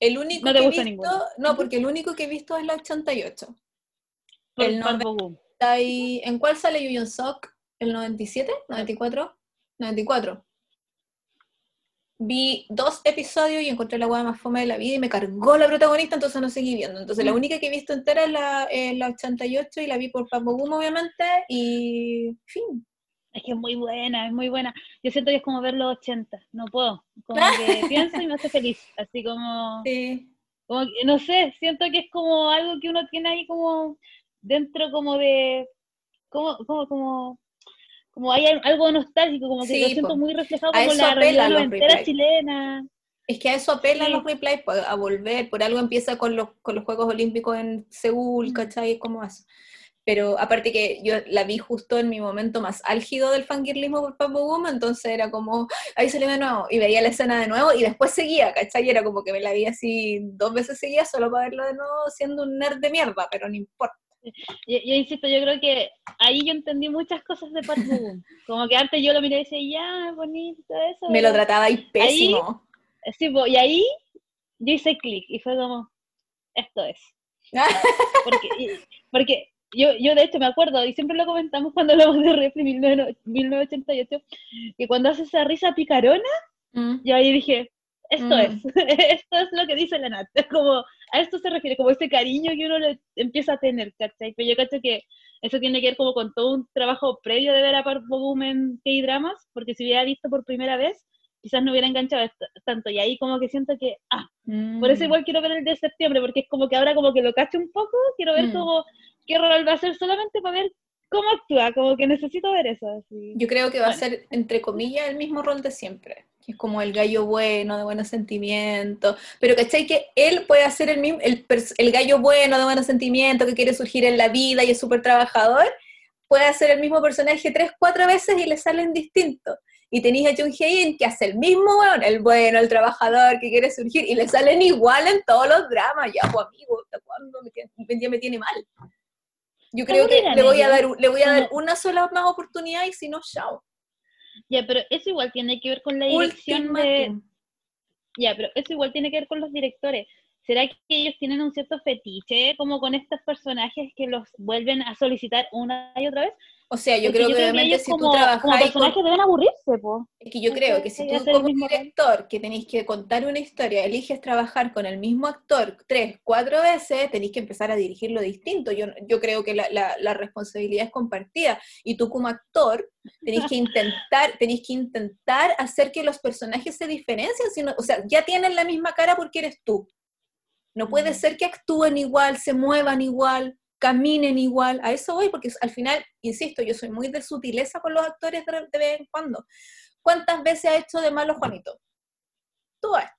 el único que he visto. No, porque el único que he visto es la 88. el 90, ¿En cuál sale Yu Sok? ¿El 97? ¿94? 94. Vi dos episodios y encontré la hueá más fome de la vida y me cargó la protagonista, entonces no seguí viendo. Entonces la mm. única que he visto entera es la, eh, la 88 y la vi por Papo Boom, obviamente, y fin. Es que es muy buena, es muy buena. Yo siento que es como ver los 80, no puedo. Como [laughs] que pienso y me hace feliz, así como... Sí. Como no sé, siento que es como algo que uno tiene ahí como dentro como de... Como, como, como, como hay algo nostálgico, como que lo siento muy reflejado como la realidad entera chilena. Es que a eso apelan los replays, a volver, por algo empieza con los, con los Juegos Olímpicos en Seúl, mm. ¿cachai? Como eso. Pero aparte que yo la vi justo en mi momento más álgido del fangirlismo por Papo Woman, entonces era como, ahí salió de nuevo, y veía la escena de nuevo, y después seguía, ¿cachai? Era como que me la vi así dos veces seguía solo para verlo de nuevo siendo un nerd de mierda, pero no importa. [laughs] Yo, insisto, yo creo que ahí yo entendí muchas cosas de Woman. Como que antes yo lo miré y decía, ya, bonito eso. Me lo trataba ahí pésimo. sí, y ahí yo hice clic, y fue como, esto es. [laughs] porque, porque yo, yo de hecho me acuerdo, y siempre lo comentamos [laughs] cuando hablamos de Refri 1988, que cuando hace esa risa picarona, mm. yo ahí dije, esto mm. es, [laughs] esto es lo que dice la [laughs] Nat, como, a esto se refiere, como ese cariño que uno le empieza a tener, ¿cachai? Pero yo cacho que eso tiene que ver como con todo un trabajo previo de ver a Park en K-Dramas, porque si hubiera visto por primera vez, quizás no hubiera enganchado tanto. Y ahí como que siento que, ah, por eso Mm. igual quiero ver el de septiembre, porque es como que ahora como que lo cacho un poco, quiero ver Mm. como qué rol va a ser solamente para ver cómo actúa, como que necesito ver eso. Así. Yo creo que va a ser, entre comillas, el mismo rol de siempre, que es como el gallo bueno, de buenos sentimientos, pero ¿cachai? Que él puede hacer el mismo, el, gallo bueno, de buenos sentimientos, que quiere surgir en la vida y es súper trabajador, puede hacer el mismo personaje tres, cuatro veces y le salen distintos. Y tenéis a Jung Hae-in que hace el mismo weón, el bueno, el trabajador, que quiere surgir, y le salen igual en todos los dramas. Ya, pues amigo, ¿hasta cuándo me ya me tiene mal? Yo creo que le voy a dar, le voy a dar una sola más oportunidad y si no, chao. Ya, pero eso igual tiene que ver con la dirección de... Ya, pero eso igual tiene que ver con los directores. ¿Será que ellos tienen un cierto fetiche como con estos personajes que los vuelven a solicitar una y otra vez? O sea, yo creo que obviamente si como, tú como trabajas personajes deben aburrirse, po. es que yo creo que si tú como director que tenéis que contar una historia, eliges trabajar con el mismo actor tres, cuatro veces, tenéis que empezar a dirigirlo distinto. Yo, yo creo que la, la- la responsabilidad es compartida y tú como actor tenéis que intentar, [laughs] tenéis que intentar hacer que los personajes se diferencien, sino, o sea, ya tienen la misma cara porque eres tú. No puede Mm. ser que actúen igual, se muevan igual, caminen igual. A eso voy, porque al final, insisto, yo soy muy de sutileza con los actores de, vez en cuando. ¿Cuántas veces ha hecho de malo Juanito? Todas.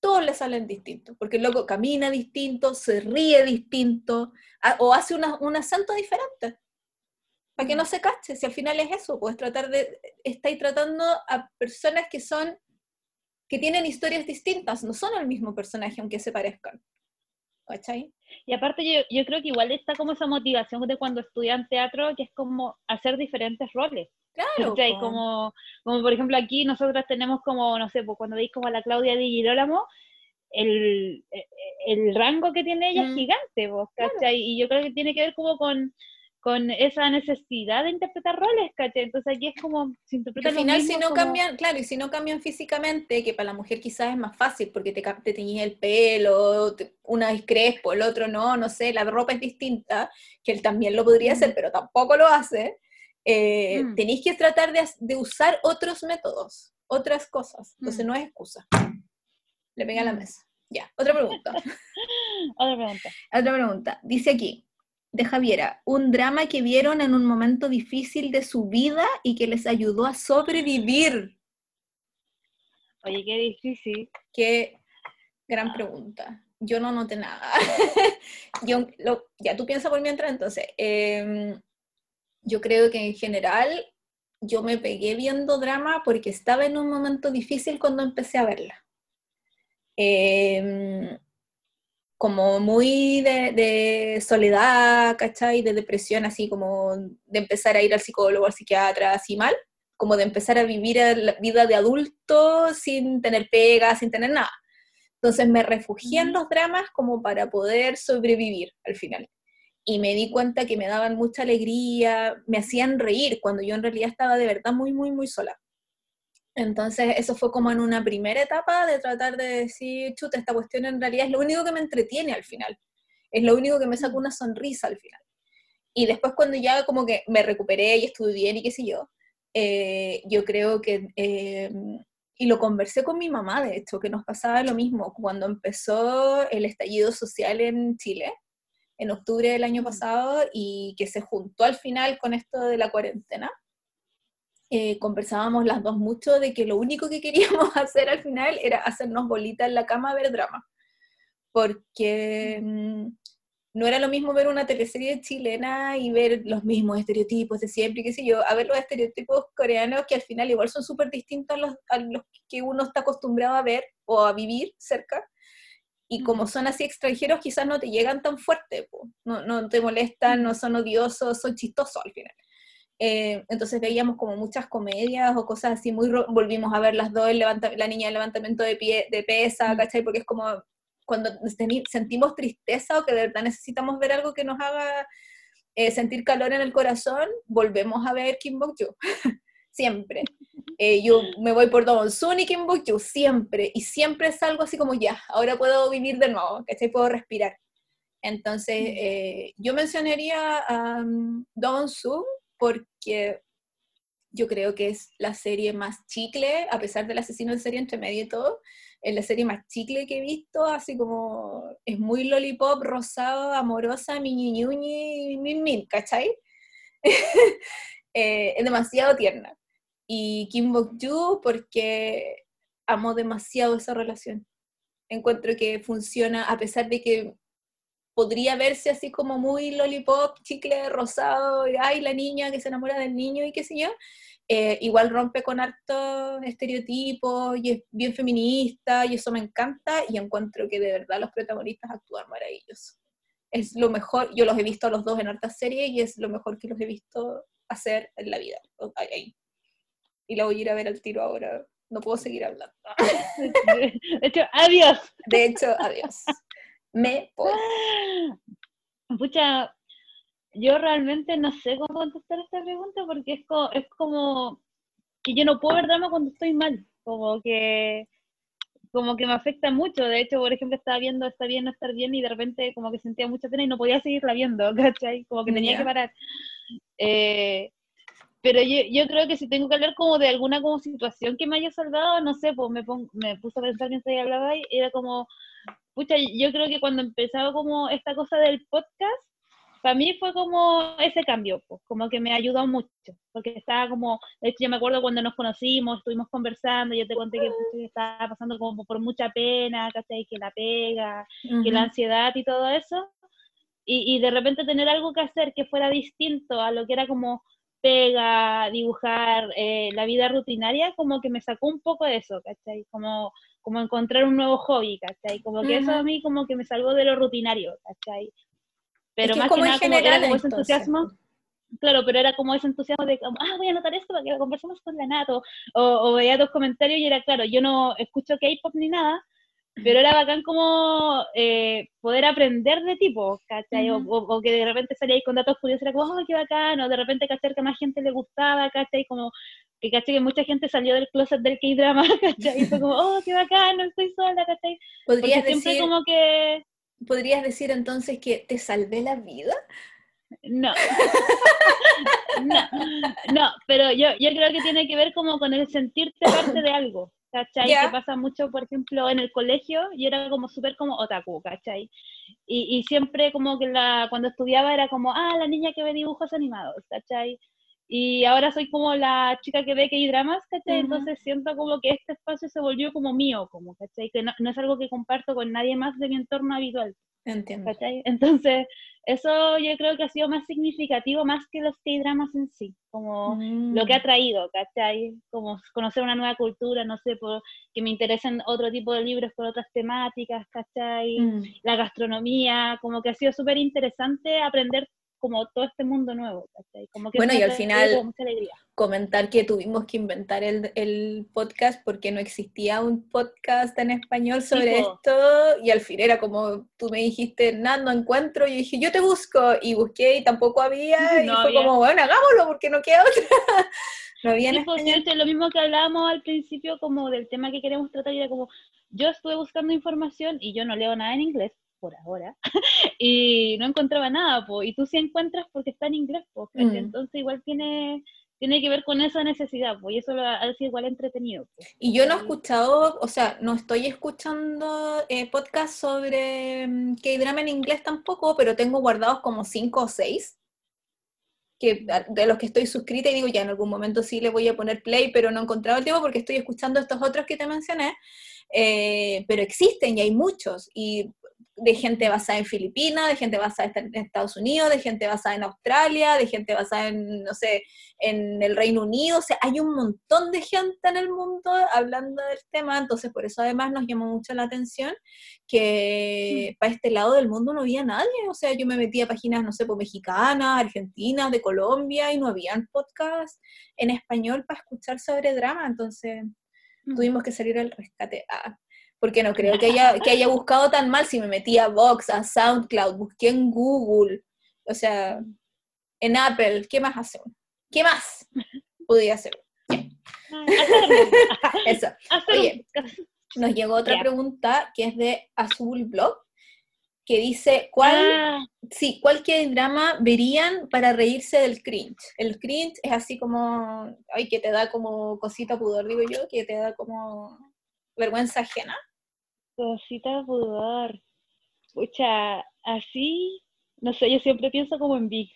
Todos le salen distintos, porque el loco camina distinto, se ríe distinto, a- o hace una- un acento diferente. Para que no se cache, si al final es eso, pues tratar de, estáis tratando a personas que son, que tienen historias distintas, no son el mismo personaje aunque se parezcan. ¿Cachai? Y aparte yo, yo creo que igual está como esa motivación de cuando estudian teatro, que es como hacer diferentes roles. Claro. ¿cachai? Como, como por ejemplo aquí nosotras tenemos como, no sé, pues cuando veis como a la Claudia Di Girolamo, el, eh, el rango que tiene ella Mm. es gigante, pues, ¿cachai? Y yo creo que tiene que ver como con, con esa necesidad de interpretar roles, ¿cachai? Entonces aquí es como, se al final si no como- cambian, claro, y si no cambian físicamente, que para la mujer quizás es más fácil porque te, te teñís el pelo, te- una es crespo, el otro no, no sé, la ropa es distinta, que él también lo podría Mm. hacer, pero tampoco lo hace. eh, Mm. Tenéis que tratar de, usar otros métodos, otras cosas. Entonces Mm. no es excusa. Le pegué a la Mm. mesa. Ya, otra pregunta. [laughs] Otra pregunta. Otra pregunta. Dice aquí, de Javiera, un drama que vieron en un momento difícil de su vida y que les ayudó a sobrevivir. Oye, qué difícil. Qué gran pregunta. Yo no noté nada. [laughs] yo, lo- ya tú piensas por mientras, entonces. em, yo creo que en general yo me pegué viendo drama porque estaba en un momento difícil cuando empecé a verla. Em, como muy de, de soledad, ¿cachai? De depresión, así como de empezar a ir al psicólogo, al psiquiatra, así mal, como de empezar a vivir la vida de adulto sin tener pega, sin tener nada. Entonces me refugié en Ujú. los dramas como para poder sobrevivir al final. Y me di cuenta que me daban mucha alegría, me hacían reír cuando yo en realidad estaba de verdad muy, muy, muy sola. Entonces eso fue como en una primera etapa de tratar de decir, chuta, esta cuestión en realidad es lo único que me entretiene al final. Es lo único que me saca una sonrisa al final. Y después cuando ya como que me recuperé y estuve bien y qué sé yo, eh, yo creo que, eh, y lo conversé con mi mamá, de hecho, que nos pasaba lo mismo cuando empezó el estallido social en Chile, en octubre del año Mm. pasado, y que se juntó al final con esto de la cuarentena. Eh, conversábamos las dos mucho de que lo único que queríamos [laughs] hacer al final era hacernos bolitas en la cama a ver drama. Porque mm, no era lo mismo ver una teleserie chilena y ver los mismos estereotipos de siempre, qué sé yo, a ver los estereotipos coreanos que al final igual son súper distintos a los, a los que uno está acostumbrado a ver o a vivir cerca. Y como son así extranjeros, quizás no te llegan tan fuerte, po. No, no te molestan, no son odiosos, son chistosos al final. Eh, entonces veíamos como muchas comedias o cosas así, muy volvimos a ver las dos, el levanta- la niña del levantamiento de, pie, de pesa, Mm. ¿cachai? Porque es como cuando sentimos tristeza o que de verdad necesitamos ver algo que nos haga eh, sentir calor en el corazón, volvemos a ver Kim Bok-joo. [laughs] siempre. Eh, yo me voy por Don Sun y Kim Bok-joo, siempre. Y siempre es algo así como, ya, ahora puedo vivir de nuevo, ¿cachai? Puedo respirar. Entonces, Mm. eh, yo mencionaría a um, Don Sun porque yo creo que es la serie más chicle, a pesar del asesino en serie entre medio y todo, es la serie más chicle que he visto, así como es muy lollipop, rosado, amorosa, miñi ñuñi, min min, ¿cachai? [laughs] Eh, es demasiado tierna. Y Kim Bok-joo porque amo demasiado esa relación. Encuentro que funciona a pesar de que podría verse así como muy lollipop, chicle rosado, y ay, la niña que se enamora del niño y qué sé yo, eh, igual rompe con hartos estereotipos y es bien feminista y eso me encanta y encuentro que de verdad los protagonistas actúan maravilloso. Es lo mejor, yo los he visto a los dos en hartas series y es lo mejor que los he visto hacer en la vida. Y la voy a ir a ver al tiro ahora. No puedo seguir hablando. [laughs] De hecho, adiós. De hecho, adiós. Me voy. [gasps] Pucha, yo realmente no sé cómo contestar esta pregunta porque es como, es como que yo no puedo ver drama cuando estoy mal, como que como que me afecta mucho, de hecho, por ejemplo, estaba viendo Está bien no estar bien y de repente como que sentía mucha pena y no podía seguirla viendo, [laughs] ¿cachai? Como que tenía que parar. Eh, pero yo, yo, creo que si tengo que hablar como de alguna como situación que me haya salvado, no sé, pues me, me puse a pensar mientras hablaba y era como, pucha, yo creo que cuando empezaba como esta cosa del podcast, para mí fue como ese cambio, pues, como que me ayudó mucho, porque estaba como, de hecho yo me acuerdo cuando nos conocimos, estuvimos conversando, yo te conté que, estaba pasando como por mucha pena, que la pega, que la ansiedad y todo eso, y, y, de repente tener algo que hacer que fuera distinto a lo que era como pega, dibujar, eh, la vida rutinaria, como que me sacó un poco de eso, ¿cachai? Como, como encontrar un nuevo hobby, ¿cachai? Como que eso a mí como que me salvó de lo rutinario, ¿cachai? Pero más que nada como, era como ese entusiasmo. Claro, pero era como ese entusiasmo de, como, ah, voy a anotar esto para que lo conversemos con la Nato. O, o veía dos comentarios y era claro, yo no escucho K-pop ni nada, pero era bacán como eh, poder aprender de tipo, ¿cachai? o, que de repente salía con datos curiosos, era como, oh, qué bacán, o de repente, ¿cachai? Que más gente le gustaba, ¿cachai? Como que, ¿cachai? Que mucha gente salió del closet del K-drama, [laughs] ¿cachai? Y fue como, oh, qué bacán, no estoy sola, ¿cachai? Podrías decir, como que... ¿Podrías decir entonces que te salvé la vida? No. [laughs] no, no, pero yo, yo creo que tiene que ver como con el sentirte parte de algo, ¿cachai? Que pasa mucho, por ejemplo, en el colegio, y era como súper como otaku, ¿cachai? Y, y, siempre como que la, cuando estudiaba era como, ah, la niña que ve dibujos animados, ¿cachai? Y ahora soy como la chica que ve que hay dramas, ¿cachai? Entonces siento como que este espacio se volvió como mío, como, ¿cachai? Que no, no es algo que comparto con nadie más de mi entorno habitual. Entiendo. Entonces, eso yo creo que ha sido más significativo más que los K-dramas en sí, como lo que ha mm. traído, ¿cachai? Como conocer una nueva cultura, no sé, por, que me interesen otro tipo de libros con otras temáticas, ¿cachai? Mm. La gastronomía, como que ha sido súper interesante aprender como todo este mundo nuevo, Como que bueno, y al final comentar que tuvimos que inventar el, el, podcast porque no existía un podcast en español sobre esto, y al fin era como tú me dijiste, nada, no encuentro, y dije, yo te busco, y busqué y tampoco había, [laughs] y fue como, bueno, hagámoslo porque no queda otra. [laughs] no había en lo mismo que hablábamos al principio como del tema que queremos tratar, y era como, yo estuve buscando información y yo no leo nada en inglés, por ahora, [laughs] y no encontraba nada, po, y tú sí encuentras porque está en inglés, po, mm. entonces igual tiene, tiene que ver con esa necesidad, pues, y eso lo hace igual entretenido. Y yo no he escuchado, o sea, no estoy escuchando eh, podcast sobre mm, K-drama en inglés tampoco, pero tengo guardados como cinco o seis, que, de los que estoy suscrita y digo, ya en algún momento sí le voy a poner play, pero no he encontrado el tiempo porque estoy escuchando estos otros que te mencioné, eh, pero existen y hay muchos, y de gente basada en Filipinas, de gente basada en Estados Unidos, de gente basada en Australia, de gente basada en, no sé, en el Reino Unido, o sea, hay un montón de gente en el mundo hablando del tema, entonces por eso además nos llamó mucho la atención que mm. para este lado del mundo no había nadie, o sea, yo me metía a páginas, no sé, pues mexicanas, argentinas, de Colombia, y no habían podcasts en español para escuchar sobre drama, entonces mm. tuvimos que salir al rescate. Ah, porque no creo que haya, que haya buscado tan mal si me metí a Vox, a SoundCloud, busqué en Google, o sea, en Apple, ¿qué más hace ¿Qué más podía hacer? Eso. Oye, nos llegó otra pregunta que es de Azul Blog. que dice, ¿cuál, Ah, sí, ¿cuál drama verían para reírse del cringe? El cringe es así como, ay, que te da como cosita pudor, digo yo, que te da como vergüenza ajena. Cosita pudor. Pucha, así, no sé, yo siempre pienso como en Big.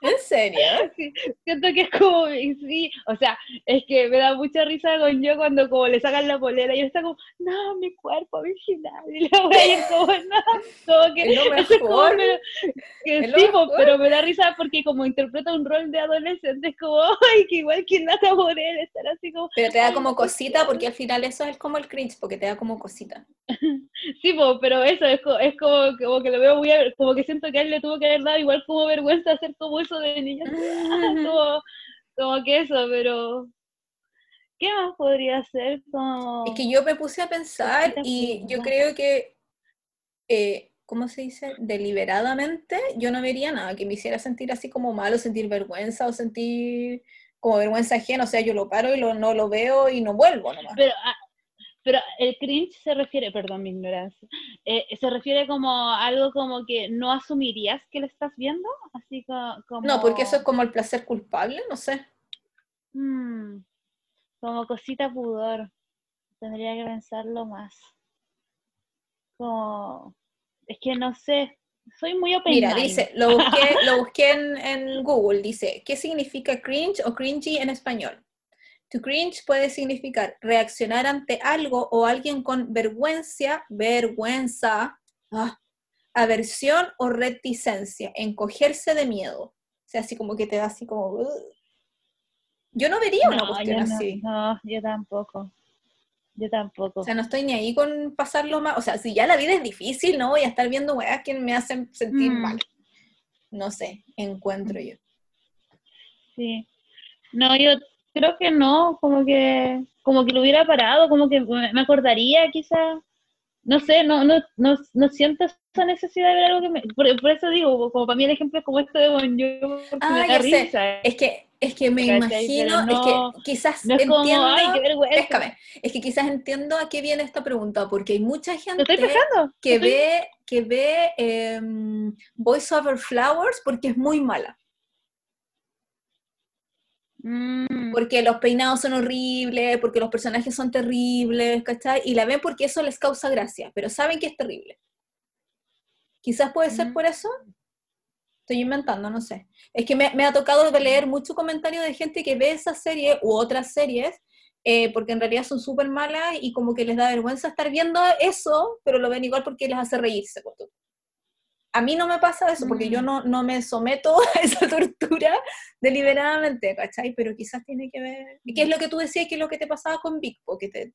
¿En serio? Sí, siento que es como, sí, o sea, es que me da mucha risa con yo cuando como le sacan la polera y yo está como, no, mi cuerpo original, y la voy a ir [laughs] como, no, como que, Es lo es como, mejor. pero, que Es sí, mejor. pero me da risa porque como interpreta un rol de adolescente, es como, [laughs] ay, que igual que Nata Morel, estar así como, Pero te da como cosita, porque al final eso es como el cringe, porque te da como cosita. [laughs] sí, po, pero eso es, co- es como, como que lo veo muy, como que siento que a él le tuvo que haber dado igual como vergüenza hacer como eso de niño, [laughs] como, como que eso, pero ¿qué más podría ser? Como... Es que yo me puse a pensar y yo creo que, eh, ¿cómo se dice? Deliberadamente, yo no vería nada que me hiciera sentir así como mal o sentir vergüenza o sentir como vergüenza ajena. O sea, yo lo paro y lo, no lo veo y no vuelvo nomás. Pero, ah, pero el cringe se refiere, perdón mi ignorancia, eh, se refiere como a algo como que no asumirías que lo estás viendo, así co- como... No, porque eso es como el placer culpable, no sé. Mm, como cosita pudor, tendría que pensarlo más. Como... Es que no sé, soy muy open Mira, mind. dice, lo busqué, [laughs] lo busqué en, en Google, dice, ¿qué significa cringe o cringy en español? To cringe puede significar reaccionar ante algo o alguien con vergüenza, vergüenza, ah, aversión o reticencia, encogerse de miedo. O sea, así como que te da así como... Yo no vería una cuestión no, así. no, yo tampoco. Yo tampoco. O sea, no estoy ni ahí con pasarlo mal. O sea, si ya la vida es difícil, no voy a estar viendo weas que me hacen sentir Mm. mal. No sé, encuentro yo. Sí. No, yo creo que no, como que, como que lo hubiera parado, como que me acordaría quizás, no sé, no, no, no, no siento esa necesidad de ver algo que me, por, por eso digo, como para mí el ejemplo es como esto de Bon Jovi, porque Ah, me da ya sé. risa. Es que, es que me ¿Cachai? imagino, no- es que quizás no es como, entiendo, ay, qué vergüenza. péscame, es que quizás entiendo a qué viene esta pregunta, porque hay mucha gente estoy que estoy- ve, que ve em, Voice Over Flowers porque es muy mala, Mm, porque los peinados son horribles, porque los personajes son terribles, ¿cachai? Y la ven porque eso les causa gracia, pero saben que es terrible. Quizás puede ser Mm. por eso. Estoy inventando, no sé. Es que me, me ha tocado leer mucho comentario de gente que ve esa serie u otras series, eh, porque en realidad son súper malas y como que les da vergüenza estar viendo eso, pero lo ven igual porque les hace reírse. punto. A mí no me pasa eso, porque yo Mm. no, no me someto [laughs] a esa tortura deliberadamente, ¿cachai? Pero quizás tiene que ver... ¿Y qué es lo que tú decías? ¿Qué es lo que te pasaba con Vic? Porque te,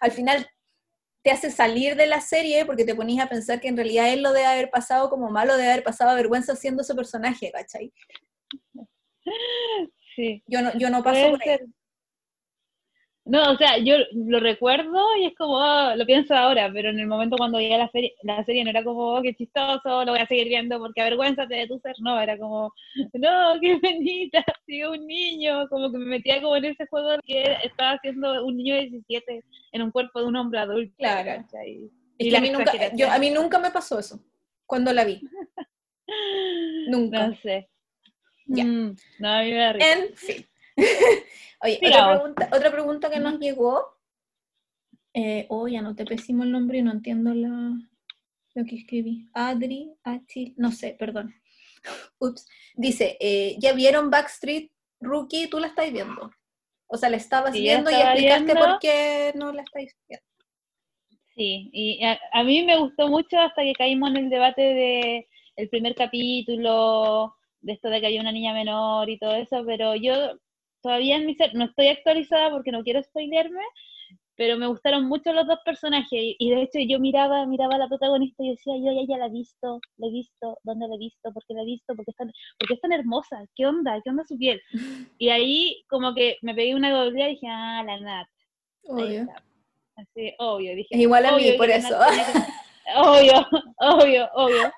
al final te hace salir de la serie porque te ponías a pensar que en realidad él lo debe haber pasado como malo, debe haber pasado vergüenza siendo ese personaje, ¿cachai? sí. Yo no, yo no paso por ahí. No, o sea, yo lo recuerdo y es como, ah, lo pienso ahora, pero en el momento cuando veía la, serie la serie no era como, oh, qué chistoso, lo voy a seguir viendo porque avergüénzate de tu ser, no, era como, no, qué [laughs] bonita, sigue un niño, como que me metía como en ese juego que estaba siendo un niño de 17 en un cuerpo de un hombre adulto. Claro. Y que a mí, nunca, yo, a mí nunca me pasó eso, cuando la vi. [laughs] Nunca. No sé. Ya. Mm, no, a mí me da risa. En fin. [laughs] Oye, otra pregunta, otra pregunta que nos llegó. Eh, oh, ya no te pésimo el nombre y no entiendo la, lo que escribí. Adri, Achil, no sé, perdón. [laughs] Ups. Dice, eh, ¿ya vieron Backstreet Rookie? ¿Tú la estás viendo? O sea, la estabas Sí, viendo y estaba explicaste viendo. por qué no la estáis viendo. Sí, y a, a mí me gustó mucho hasta que caímos en el debate de el primer capítulo, de esto de que había una niña menor y todo eso, pero yo todavía en mi ser no estoy actualizada porque no quiero spoilearme, pero me gustaron mucho los dos personajes y, y de hecho yo miraba, miraba a la protagonista y decía, yo ya, ya la he visto, la he visto, ¿dónde la he visto? ¿Por qué la he visto? ¿Por qué es tan, por qué es tan hermosa? ¿Qué onda? ¿Qué onda su piel? [laughs] Y ahí como que me pegué una doblea y dije, ah, la Nat. Obvio. Así, obvio, dije. Es igual a mí, por eso. [laughs] Obvio, [laughs] obvio, obvio.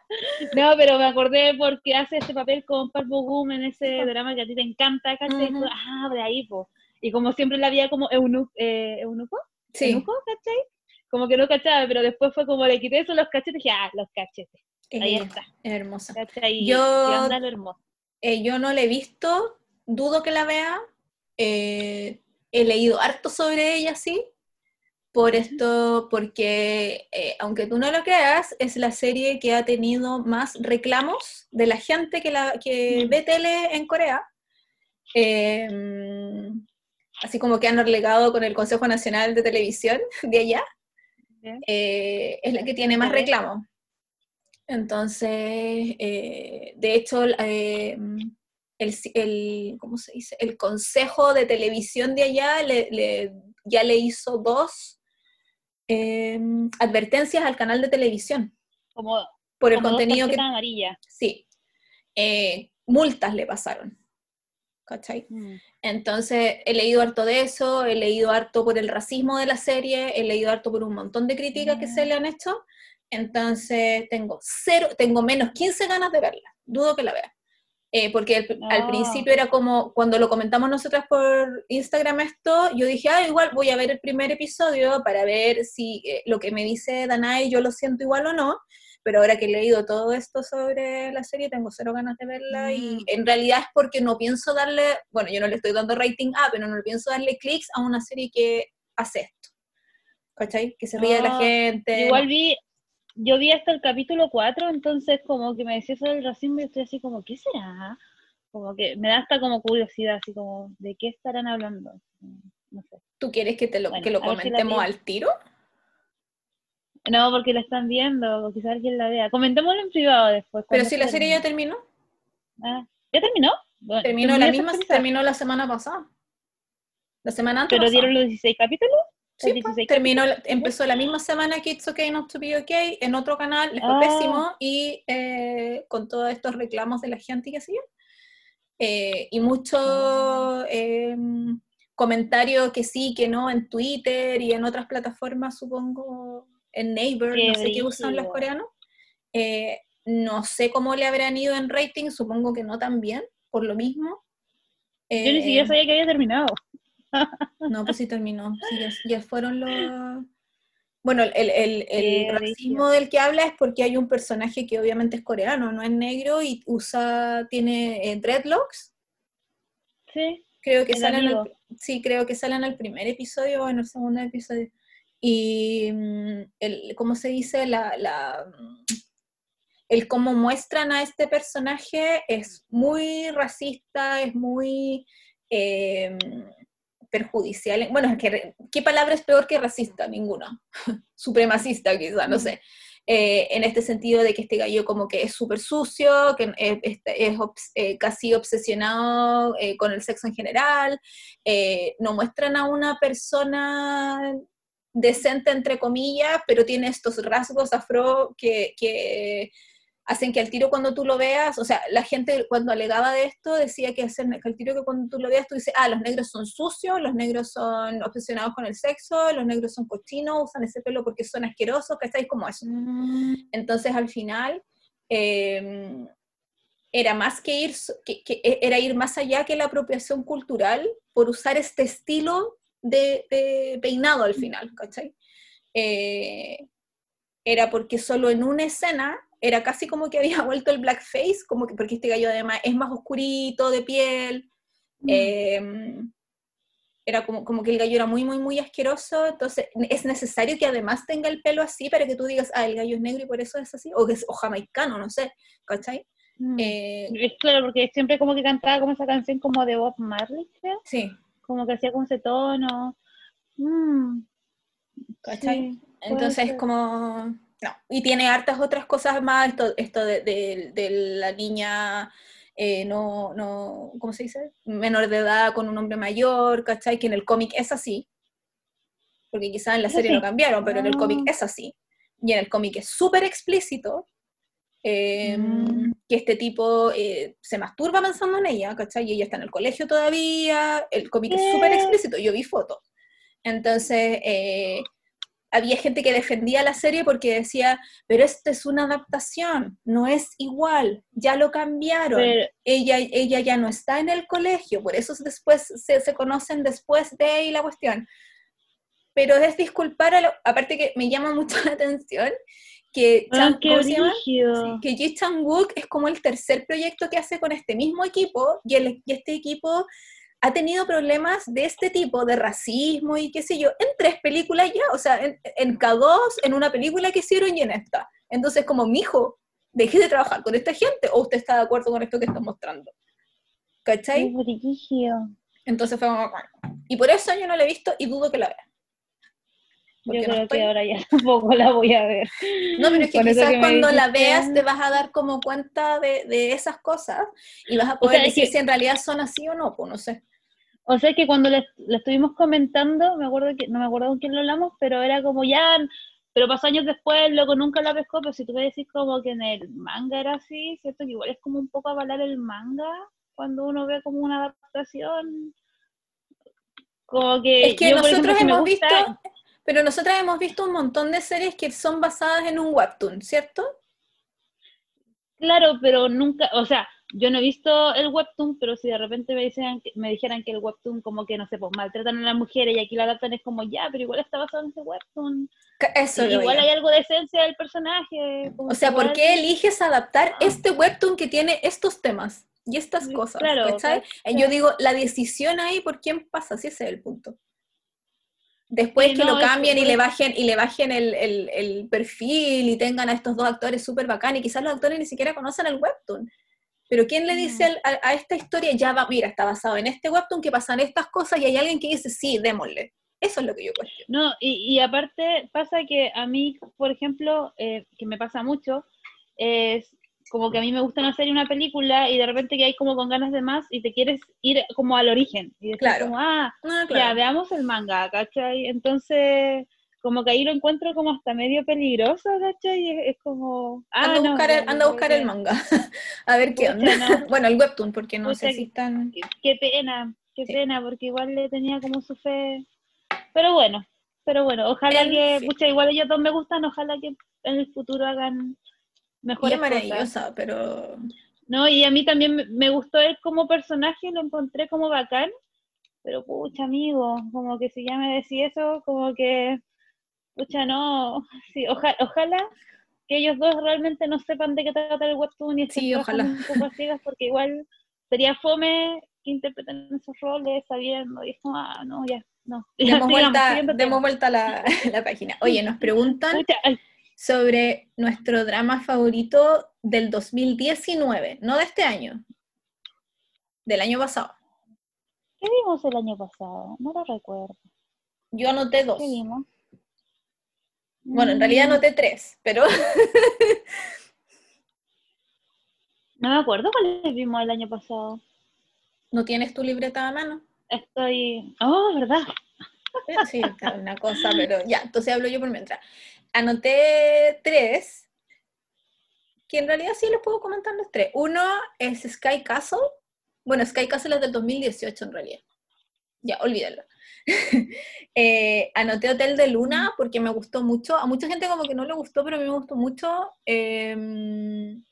No, pero me acordé porque hace este papel con Park Bo Gum en ese drama que a ti te encanta, ¿cachai? Ujú. Ah, de ahí, po. Y como siempre la había como eunuco, eh, ¿eunuco? Sí, ¿Eunuco, cachai? como que no cachaba, pero después fue como le quité eso los cachetes y dije, ah, los cachetes. Ahí está. Es hermosa. ¿Cachai? Yo- Y hermoso. Eh, yo no la he visto, dudo que la vea. eh, he leído harto sobre ella, sí. Por esto, porque eh, aunque tú no lo creas, es la serie que ha tenido más reclamos de la gente que, la, que Mm. ve tele en Corea. Eh, así como que han relegado con el Consejo Nacional de Televisión [laughs] de allá. Eh, es la que tiene más reclamos. Entonces, eh, de hecho, el, el- ¿cómo se dice? el Consejo de Televisión de allá le- le- ya le hizo dos eh, advertencias al canal de televisión Como, por el como contenido que... amarillas. Sí, eh, multas le pasaron. ¿Cachai? Mm. Entonces, he leído harto de eso, he leído harto por el racismo de la serie, he leído harto por un montón de críticas que se le han hecho. Entonces, tengo cero, tengo menos 15 ganas de verla. Dudo que la vea. Eh, porque al, al Ah. principio era como, cuando lo comentamos nosotras por Instagram esto, yo dije, ah, igual voy a ver el primer episodio para ver si eh, lo que me dice Danae yo lo siento igual o no. Pero ahora que he leído todo esto sobre la serie, tengo cero ganas de verla y Mm. en realidad es porque no pienso darle, bueno, yo no le estoy dando rating A, pero no pienso darle clics a una serie que hace esto. ¿Cachai? Que se ríe de la Ah, gente. Igual vi, yo vi hasta el capítulo 4, entonces como que me decía eso del racismo y estoy así como, ¿qué será? Como que me da hasta como curiosidad, así como, ¿de qué estarán hablando? No sé. ¿Tú quieres que, te lo, Bueno, que lo si comentemos al tiro? No, porque la están viendo, o quizás alguien la vea. Comentémoslo en privado después. Pero si la serie ya terminó. Ah, ¿Ya terminó? Bueno, Terminó la misma, terminó la semana pasada. La semana antes. ¿Pero dieron los 16 capítulos? Sí, pues, 16 terminó, empezó la misma semana que It's Okay Not to Be Okay en otro canal, les fue Ah. pésimo y eh, con todos estos reclamos de la gente sé yo. Eh, y muchos Ah. em, comentarios que sí, que no en Twitter y en otras plataformas, supongo, en Neighbor, Qué no sé qué usan los coreanos. Eh, no sé cómo le habrán ido en rating, supongo que no tan bien, por lo mismo. Yo ni siquiera Eh, sabía que había terminado. No, pues sí terminó. Sí, ya, ya fueron los. Bueno, el, el- racismo del que habla es porque hay un personaje que obviamente es coreano, no es negro y usa, tiene eh, dreadlocks. Sí. Creo que El sale en el, amigo. sí, creo que sale en el primer episodio o en el segundo episodio. Y mm, el, ¿cómo se dice? La, la, mm, el cómo muestran a este personaje es muy racista, es muy eh, perjudicial. Bueno, que, ¿qué palabra es peor que racista? Ninguna. [laughs] Supremacista, quizá, no sé. Eh, en este sentido de que este gallo como que es súper sucio, que es, eh, casi obsesionado eh, con el sexo en general, no muestran a una persona decente entre comillas, pero tiene estos rasgos afro que hacen que al tiro cuando tú lo veas, o sea, la gente cuando alegaba de esto decía que, hacen, que al tiro que cuando tú lo veas tú dices, ah, los negros son sucios, los negros son obsesionados con el sexo, los negros son cochinos, usan ese pelo porque son asquerosos, que estáis como eso. Entonces al final eh, era más que ir, que, que era ir más allá que la apropiación cultural por usar este estilo de, de peinado al final, ¿cachai? Eh, era porque solo en una escena era casi como que había [laughs] vuelto el blackface, como que porque este gallo además es más oscurito de piel, eh, era como, como que el gallo era muy, muy, muy asqueroso, entonces es necesario que además tenga el pelo así para que tú digas, ah, el gallo es negro y por eso es así, o, que es, o jamaicano, no sé, ¿cachai? Mm. Eh, Es claro, porque siempre como que cantaba como esa canción como de Bob Marley, creo. sí, Como que hacía como ese tono. Mm, ¿cachai? sí, Entonces, como. No. Y tiene hartas otras cosas más. Esto, esto de, de- de la niña. eh, no, no, ¿cómo se dice? Menor de edad con un hombre mayor, ¿cachai? Que en el cómic es así. Porque quizás en la ¿Es serie lo cambiaron, pero en el cómic Ah. es así. Y en el cómic es súper explícito. eh, Mm. Que este tipo eh, se masturba pensando en ella, ¿cachai? Y ella está en el colegio todavía. El cómic es súper ¿Qué? explícito. Yo vi fotos. Entonces, eh, había gente que defendía la serie porque decía, pero esta es una adaptación, no es igual, ya lo cambiaron, Pero- ella, ella ya no está en el colegio, por eso después se, se conocen después de y la cuestión. pero es disculpar, a lo- aparte que me llama [laughs] mucho la atención, que, Ah, Chan- qué ¿cómo se llama? brígido. que Ji Chang-wook es como el tercer proyecto que hace con este mismo equipo, y, el- y este equipo ha tenido problemas de este tipo, de racismo y qué sé yo, en tres películas ya, o sea, en, en K2, en una película que hicieron y en esta. Entonces, como, mijo, deje de trabajar con esta gente, o usted está de acuerdo con esto que está mostrando. Qué ¿Cachai? Entonces fue como. Y por eso yo no la he visto y dudo que la vea. Yo no creo estoy- que ahora ya [laughs] tampoco la voy a ver. No, pero es que quizás que cuando la veas te vas a dar como cuenta de, de esas cosas y vas a poder sea, es decir que- si en realidad son así o no, pues no sé. O sea que cuando le, estuvimos comentando, me acuerdo que, no me acuerdo con quién lo hablamos, pero era como ya, pero pasó años después, luego nunca la pescó, pero si tú me decís como que en el manga era así, ¿cierto? Que igual es como un poco avalar el manga cuando uno ve como una adaptación. Como que, Es que yo, por ejemplo, nosotros si hemos gusta- visto, pero nosotros hemos visto un montón de series que son basadas en un webtoon, ¿cierto? Claro, pero nunca, o sea, yo no he visto el webtoon, pero si de repente me dicen, que- me dijeran que el webtoon como que, no sé, pues maltratan a las mujeres y aquí la adaptan es como, ya, pero igual está basado en ese webtoon. Eso Y igual hay algo de esencia del personaje. O sea, igual- ¿por qué eliges adaptar Ah. este webtoon que tiene estos temas y estas Mm, cosas? claro, ¿cachai? ¿cachai? Yo digo, la decisión ahí, ¿por quién pasa? Si ese es el punto. Después Sí, que no, lo cambien y le bajen, y le bajen el, el- el perfil y tengan a estos dos actores súper bacán y quizás los actores ni siquiera conocen el webtoon. Pero ¿quién le dice Mm. al- a, a esta historia, ya va, mira, está basado en este webtoon que pasan estas cosas y hay alguien que dice, sí, démosle? Eso es lo que yo cuestiono. No, y, y aparte pasa que a mí, por ejemplo, eh, que me pasa mucho, es como que a mí me gusta una serie, una película, y de repente que hay como con ganas de más y te quieres ir como al origen. Y decir Claro. como, ah, Ah, ya, veamos el manga, ¿cachai? Entonces, como que ahí lo encuentro como hasta medio peligroso, ¿cachai? Es, es como... Ah, anda, a no, buscar, el, anda a buscar el manga, [laughs] a ver qué onda. no. [laughs] Bueno, el webtoon, porque no sé si están... Qué, qué pena, qué Sí. pena, porque igual le tenía como su fe. Pero bueno, pero bueno, ojalá En que, fin. pucha, igual ellos dos me gustan, ojalá que en el futuro hagan Y mejores es cosas. maravillosa, pero... No, y a mí también me- gustó él como personaje, lo encontré como bacán, pero pucha, amigo, como que si ya me decís eso, como que, pucha, no, sí, oja- ojalá que ellos dos realmente no sepan de qué trata el webtoon y estén Sí, ojalá. un poco a ciegas, porque igual sería fome que interpreten esos roles sabiendo, y es como, ah, no, ya, no. Ya, Demos [laughs] sigamos, vuelta, demos vuelta a la, [laughs] la página. Oye, nos preguntan Pucha, sobre nuestro drama favorito del 2019, no de este año, del año pasado. ¿Qué vimos el año pasado? No lo recuerdo. Yo anoté dos. ¿Qué vimos? Bueno, en realidad anoté tres, pero [laughs] No me acuerdo cuáles vimos el año pasado. no tienes tu libreta a mano. Estoy. Oh, ¿verdad? Sí, está una cosa, pero ya, entonces hablo yo por mientras. Anoté tres, que en realidad sí los puedo comentar los tres. Uno es Sky Castle. Bueno, Sky Castle es del 2018 en realidad. Ya, olvídalo. [laughs] Eh, anoté Hotel de Luna porque me gustó mucho. A mucha gente como que no le gustó, pero a mí me gustó mucho. Em,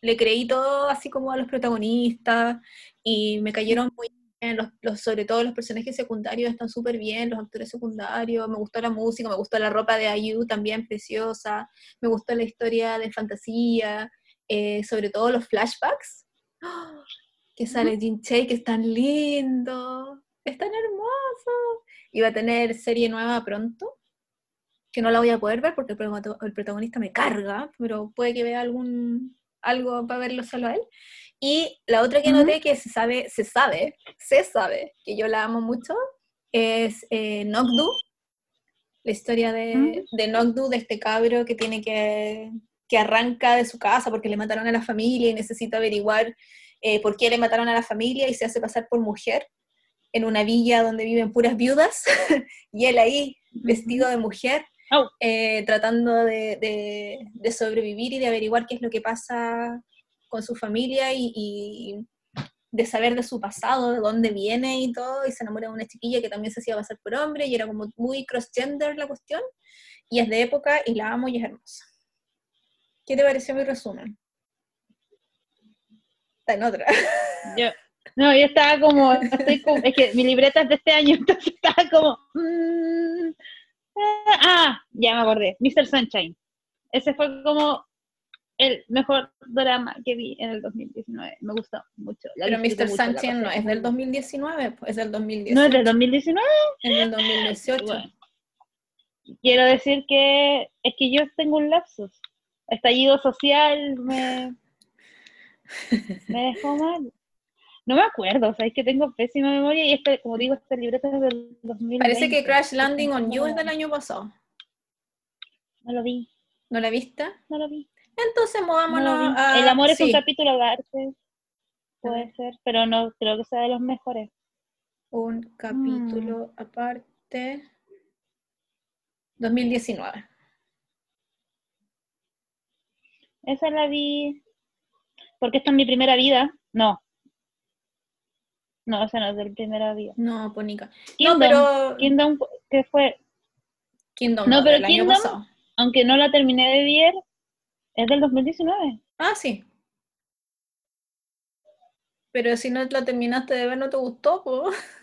le creí todo así como a los protagonistas y me cayeron muy bien, los, los- sobre todo los personajes secundarios están súper bien, los actores secundarios, me gustó la música, me gustó la ropa de IU también preciosa, me gustó la historia de fantasía, eh, sobre todo los flashbacks, ¡Ah! que sale Jin Chae, que es tan lindo, es tan hermoso, y va a tener serie nueva pronto, que no la voy a poder ver porque el protagonista me carga, pero puede que vea algún algo para verlo solo a él. Y la otra que Ujú. noté que se sabe, se sabe, se sabe, que yo la amo mucho, es eh, Nokdu, la historia de, Ujú. de Nokdu, de este cabro que tiene que, que arranca de su casa porque le mataron a la familia y necesita averiguar eh, por qué le mataron a la familia y se hace pasar por mujer en una villa donde viven puras viudas [laughs] y él ahí vestido de mujer Au. eh, tratando de, de- de sobrevivir y de averiguar qué es lo que pasa con su familia y, y de saber de su pasado, de dónde viene y todo, y se enamora de una chiquilla que también se hacía pasar por hombre y era como muy cross-gender la cuestión, y es de época y la amo y es hermosa. ¿Qué te pareció mi resumen? Está en otra. [laughs] Yo, No, yo estaba como, estoy como- es que mi libreta es de este año, [laughs] entonces estaba como, mm, ah, ah, ya me acordé, Mr. Sunshine. Ese fue como el mejor drama que vi en el 2019, me gustó mucho. la Pero Mr. Sunshine no pasé es del bien. 2019, pues, es del 2018. ¿No es del 2019? Es del 2018. Bueno. Quiero decir que es que yo tengo un lapsus. Estallido social me, me dejó mal. No me acuerdo, o sea, es que tengo pésima memoria y este, como digo, este libreto es del 2020. Parece que Crash Landing on You es del año pasado. No lo vi, ¿No la viste? no lo vi. Entonces movámonos a... El amor es un capítulo aparte, puede ser, pero no creo que sea de los mejores. un capítulo aparte. 2019. Esa la vi porque esta es mi primera vida. No. No, esa no es de mi primera vida. No, Ponica. No, Kingdom, pero... Kingdom, que fue, Kingdom No, no, pero del año Kingdom- pasado. aunque no la terminé de ver, es del 2019. Ah, sí. Pero si no la terminaste de ver, ¿no te gustó? po? [laughs]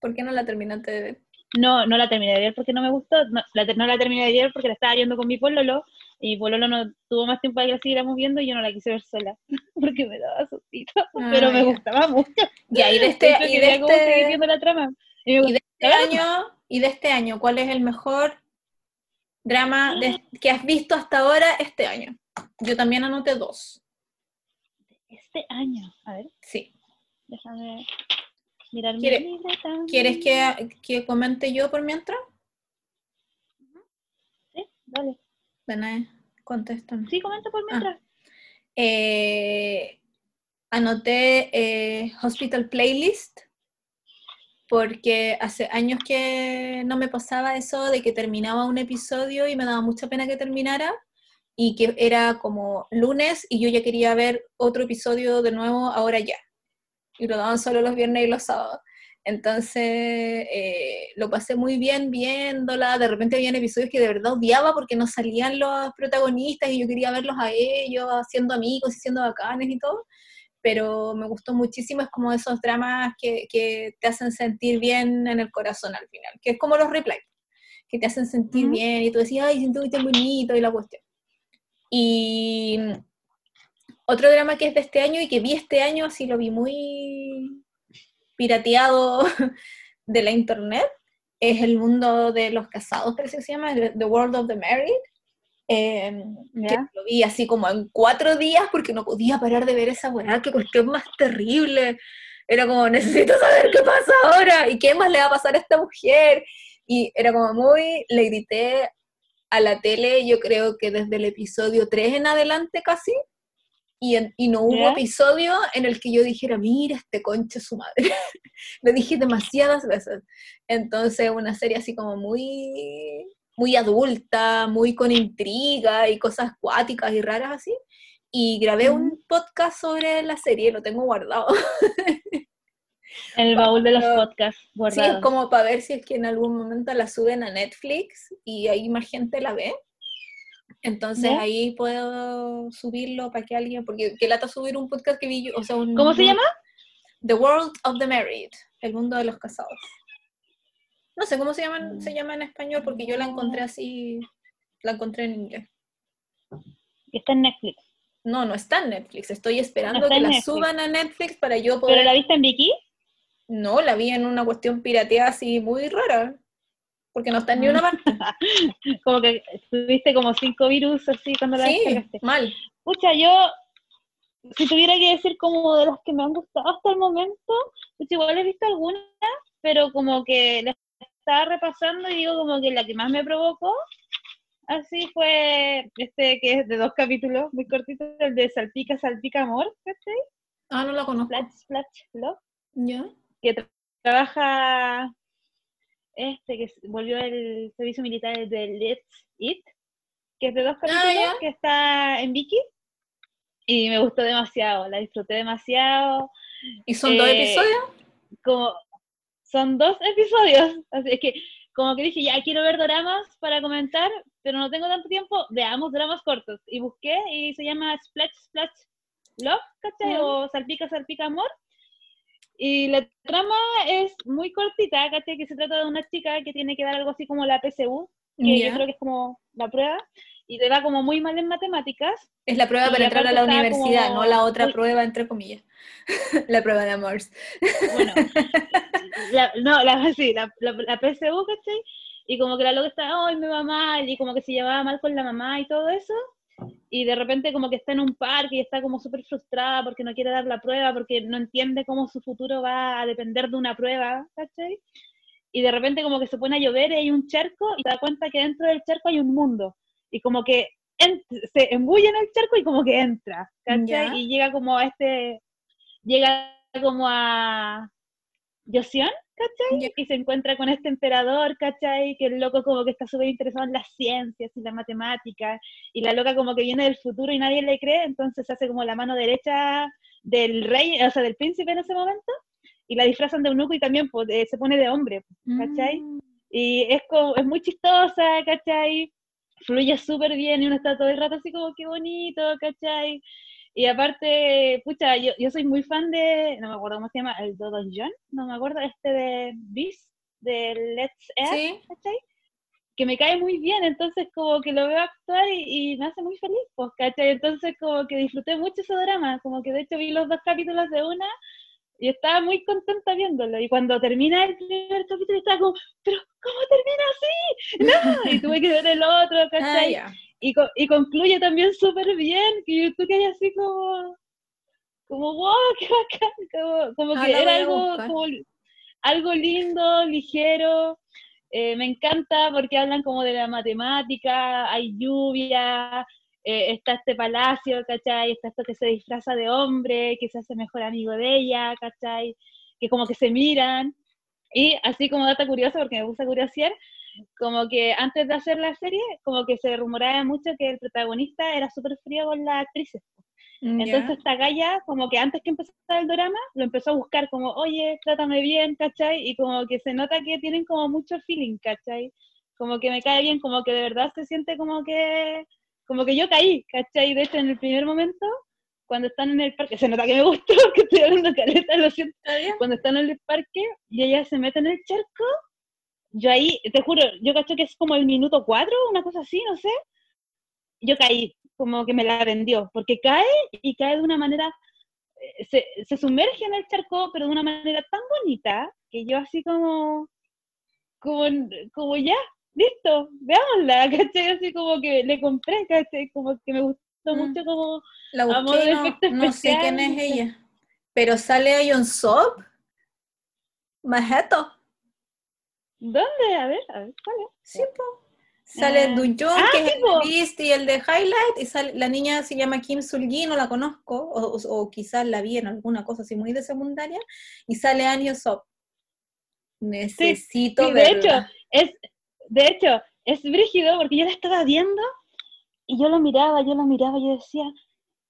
¿Por qué no la terminaste de ver? No, no la terminé de ver porque no me gustó, no la, ter- no la terminé de ver porque la estaba viendo con mi pololo, y pololo no tuvo más tiempo para que la siguiéramos viendo y yo no la quise ver sola, [laughs] porque me daba sustito, pero me gustaba mucho. Y de De este, y de este, viendo la trama. Y me y de este año, y de este año, ¿cuál es el mejor drama de- que has visto hasta ahora este año? Yo también anoté dos. Este año, a ver, Sí. déjame mirar mi ¿Quiere- libreta. ¿Quieres que, que comente yo por mientras? Sí, dale. Danae, contéstame. Sí, comenta por mientras. Eh, anoté eh, Hospital Playlist porque hace años que no me pasaba eso de que terminaba un episodio y me daba mucha pena que terminara y que era como lunes y yo ya quería ver otro episodio de nuevo ahora ya. Y lo daban solo los viernes y los sábados. Entonces eh, lo pasé muy bien viéndola. De repente habían episodios que de verdad odiaba porque no salían los protagonistas y yo quería verlos a ellos siendo amigos y siendo bacanes y todo. Pero me gustó muchísimo. Es como esos dramas que, que te hacen sentir bien en el corazón al final, que es como los replay, que te hacen sentir bien y tú decías, ay, siento que está bonito y la cuestión. Y otro drama que es de este año y que vi este año, así lo vi muy pirateado [laughs] de la internet, es el mundo de los casados, parece que se llama, The World of the Married. Eh, que lo vi así como en cuatro días porque no podía parar de ver esa weá, qué cuestión más terrible. Era como, necesito saber qué pasa ahora y qué más le va a pasar a esta mujer. Y era como muy, le grité a la tele, yo creo que desde el episodio 3 en adelante casi, y, en- y no hubo episodio en el que yo dijera, mira este conche su madre. [laughs] Lo dije demasiadas veces. Entonces, una serie así como muy, muy adulta, muy con intriga y cosas cuáticas y raras así. Y grabé un podcast sobre la serie, lo tengo guardado. En el baúl de los podcasts Sí, guardados. es como para ver si es que en algún momento la suben a Netflix y ahí más gente la ve. Entonces ahí puedo subirlo para que alguien, porque que lata subir un podcast que vi yo, o sea, un- ¿Cómo se llama? The World of the Married, el mundo de los casados. No sé cómo se llama, Mm. se llama en español porque yo la encontré así, la encontré en inglés. Está en Netflix. No, no está en Netflix, estoy esperando que la Netflix. suban a Netflix para yo poder... ¿Pero la viste en Viki? No, la vi en una cuestión pirateada así muy rara, porque no está en ni una parte. [laughs] Como que tuviste como cinco virus así cuando la Sí, descargaste. mal. Pucha, yo, si tuviera que decir como de las que me han gustado hasta el momento, pues igual he visto algunas, pero como que las estaba repasando y digo como que la que más me provocó, así fue este que es de dos capítulos, muy cortito, el de Salpica, Salpica Amor. Ah, no la conozco. Splash, Splash, Love, ¿Ya? que tra- trabaja este que volvió el servicio militar de Let's Eat, que es de dos capítulos, Ah, ya. que está en Viki. Y me gustó demasiado, la disfruté demasiado. ¿Y son dos Eh, episodios? Como son dos episodios, así es que como que dije, ya quiero ver dramas para comentar, pero no tengo tanto tiempo, veamos dramas cortos. Y busqué y se llama Splash Splash love, ¿cachai? O salpica, salpica amor. Y la trama es muy cortita, ¿cachai? Que se trata de una chica que tiene que dar algo así como la PSU, que yo creo que es como la prueba, y te va como muy mal en matemáticas. Es la prueba para entrar a la universidad, no la otra prueba, entre comillas. [laughs] la prueba de amor. Bueno, [laughs] no, la, sí, la, la, PSU, ¿cachai? Y como que la loca está, hoy me va mal, y como que se llevaba mal con la mamá y todo eso. Y de repente como que está en un parque y está como súper frustrada porque no quiere dar la prueba, porque no entiende cómo su futuro va a depender de una prueba, ¿cachai? Y de repente como que se pone a llover y hay un charco y te da cuenta que dentro del charco hay un mundo y como que se embulle en el charco y como que entra, ¿cachai? Y llega como a este, llega como a Joseon, ¿cachai? Y se encuentra con este emperador, ¿cachai? Que el loco como que está súper interesado en las ciencias y la matemática, y la loca como que viene del futuro y nadie le cree, entonces se hace como la mano derecha del rey, o sea, del príncipe en ese momento, y la disfrazan de eunuco y también pues, se pone de hombre, ¿cachai? Mm. Y es, como, es muy chistosa, ¿cachai? Fluye súper bien y uno está todo el rato así como qué bonito, ¿cachai? Y aparte, pucha, yo, yo soy muy fan de, no me acuerdo cómo se llama, el Dodon John, no me acuerdo, este de Beast, de Let's Air, ¿cachai? Que me cae muy bien, entonces como que lo veo actuar y, me hace muy feliz, pues, ¿cachai? Entonces como que disfruté mucho ese drama, como que de hecho vi los dos capítulos de una y estaba muy contenta viéndolo. Y cuando termina el primer capítulo, estaba como, pero ¿cómo termina así? No, y tuve que ver el otro, [laughs] ah, ¿cachai? y, y, concluye también súper bien, que tú que así como, como, wow, qué bacán, como, que era algo, como, algo lindo, ligero. Eh, me encanta porque hablan como de la matemática, hay lluvia, eh, está este palacio, ¿cachai? Está esto que se disfraza de hombre, que se hace mejor amigo de ella, ¿cachai? Que como que se miran. Y así como data curiosa, porque me gusta curiosear, como que antes de hacer la serie, como que se rumoraba mucho que el protagonista era súper frío con las actrices. Mm, Entonces esta galla, como que antes que empezara el drama, lo empezó a buscar como, oye, trátame bien, ¿cachai? Y como que se nota que tienen como mucho feeling, ¿cachai? Como que me cae bien, como que de verdad se siente como que como que yo caí, ¿cachai? De hecho, en el primer momento, cuando están en el parque, se nota que me gustó, [laughs] que estoy hablando caleta, lo siento, cuando están en el parque y ella se mete en el charco, yo ahí, te juro, yo cacho que es como el minuto cuatro, una cosa así, no sé, yo caí, como que me la vendió, porque cae y cae de una manera, eh, se, se sumerge en el charco, pero de una manera tan bonita, que yo así como, como, como ya, listo, veámosla, [laughs] ¿cachai? Así como que le compré, ¿cachai? Como que me gustó mm. mucho como la busqué, no, no, sé quién es ella, pero sale ahí un Sop, Majeto. ¿Dónde? A ver, a ver, ¿cuál es? Sí, Sale ah. ah, que es el Beast y el de Highlight, y sale, la niña se llama Kim Sulgi, no la conozco, o, o, quizás la vi en alguna cosa así muy de secundaria, y sale Anio Sop. Necesito sí, De hecho, es, de hecho, es brígido porque yo la estaba viendo y yo lo miraba, yo lo miraba, y yo decía,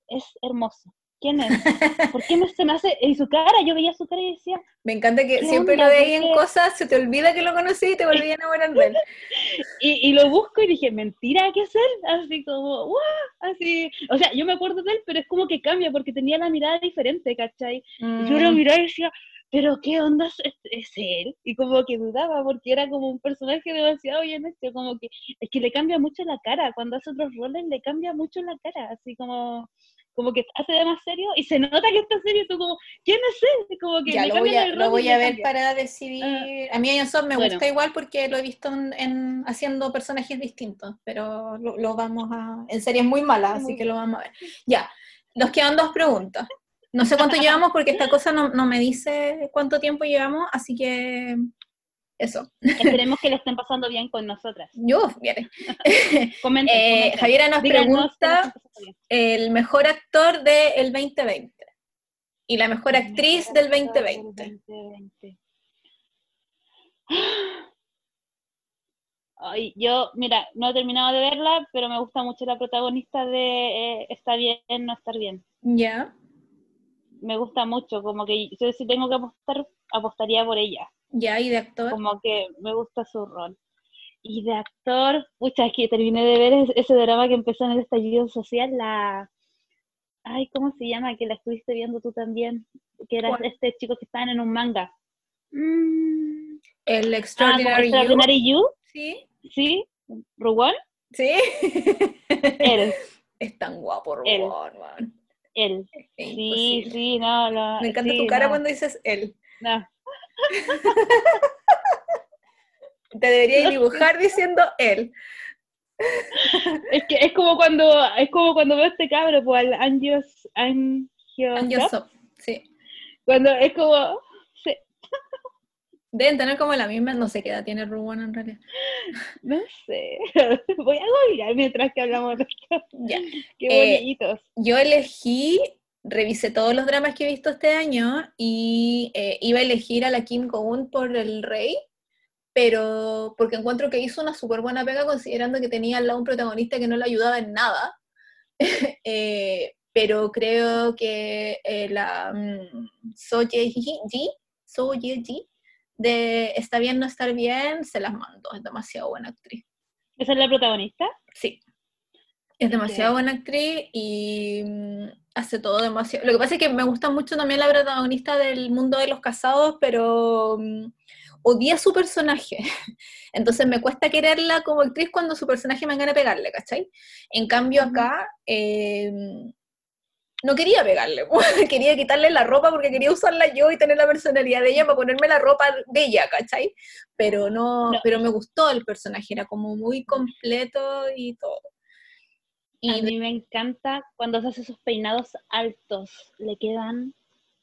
es hermoso. ¿Quién es? [laughs] ¿Por qué me se me hace? Y su cara, yo veía su cara y decía. Me encanta que siempre lo veía en cosas, se te olvida que lo conocí y te volví a enamorar de él. [laughs] y, y, lo busco y dije, mentira, ¿qué es él? Así como, ¡guau! Así. O sea, yo me acuerdo de él, pero es como que cambia porque tenía la mirada diferente, ¿cachai? Y yo lo mm. miraba y decía, pero ¿qué onda es, él? Y como que dudaba, porque era como un personaje demasiado bien hecho, como que es que le cambia mucho la cara, cuando hace otros roles le cambia mucho la cara, así como como que hace de más serio y se nota que está serio, tú como, ¿quién es él? Como que ya, lo, voy a, lo voy a ver para decidir. Ah. a mí Son me gusta igual porque lo he visto en, haciendo personajes distintos, pero lo, vamos a... En series muy malas, así que lo vamos a ver. Ya, nos quedan dos preguntas. No sé cuánto [laughs] llevamos porque esta cosa no, me dice cuánto tiempo llevamos, así que eso. Esperemos que lo estén pasando bien con nosotras. Yo, bien. [laughs] eh, Javiera nos pregunta el mejor actor del 2020 y la mejor actriz del 2020. [gasps] Ay, yo, mira, no he terminado de verla, pero me gusta mucho la protagonista de eh, Está bien, no estar bien. Ya me gusta mucho, como que yo si tengo que apostar, apostaría por ella. Ya, y de actor. Como que me gusta su rol. Y de actor, pucha, es que terminé de ver ese drama que empezó en el estallido social, la Ay, ¿cómo se llama? Que la estuviste viendo tú también. Que era ¿Cuál? este chico que estaban en un manga. Mm, El ah, Extraordinary, You. Extraordinary You. Sí, ¿Sí? ¿Ruwan? sí. [laughs] Él. es tan guapo. Rubón, man. Él. Es Sí, sí, no, no. Me encanta sí, tu cara no, cuando dices él. no. [laughs] Te debería dibujar diciendo él. Es que es como cuando, es como cuando veo a este cabro, pues al Angios, Angio, Angiosop, sí. cuando es como, Deben tener como la misma, no sé qué edad tiene Rubón en realidad. no sé, [laughs] voy a googlear mientras que hablamos de esto. Ya. [laughs] Qué Eh, bonitos. Yo elegí, revisé todos los dramas que he visto este año y eh, iba a elegir a la Kim Go-un por el rey, pero porque encuentro que hizo una súper buena pega considerando que tenía al lado un protagonista que no le ayudaba en nada. [laughs] Eh, pero creo que eh, la mm, So Ye-ji, So Ye-ji, de Está bien no estar bien, se las mando, es demasiado buena actriz. ¿Esa es la protagonista? Sí. Es demasiado buena actriz y mm, hace todo demasiado. Lo que pasa es que me gusta mucho también la protagonista del mundo de los casados, pero mm, odia su personaje. [laughs] Entonces me cuesta quererla como actriz cuando su personaje me gana pegarle, ¿cachai? En cambio acá eh, no quería pegarle, [laughs] quería quitarle la ropa porque quería usarla yo y tener la personalidad de ella para ponerme la ropa de ella, ¿cachai? Pero no, No. pero me gustó el personaje, era como muy completo y todo. A Y mí me encanta cuando se hace esos peinados altos, le quedan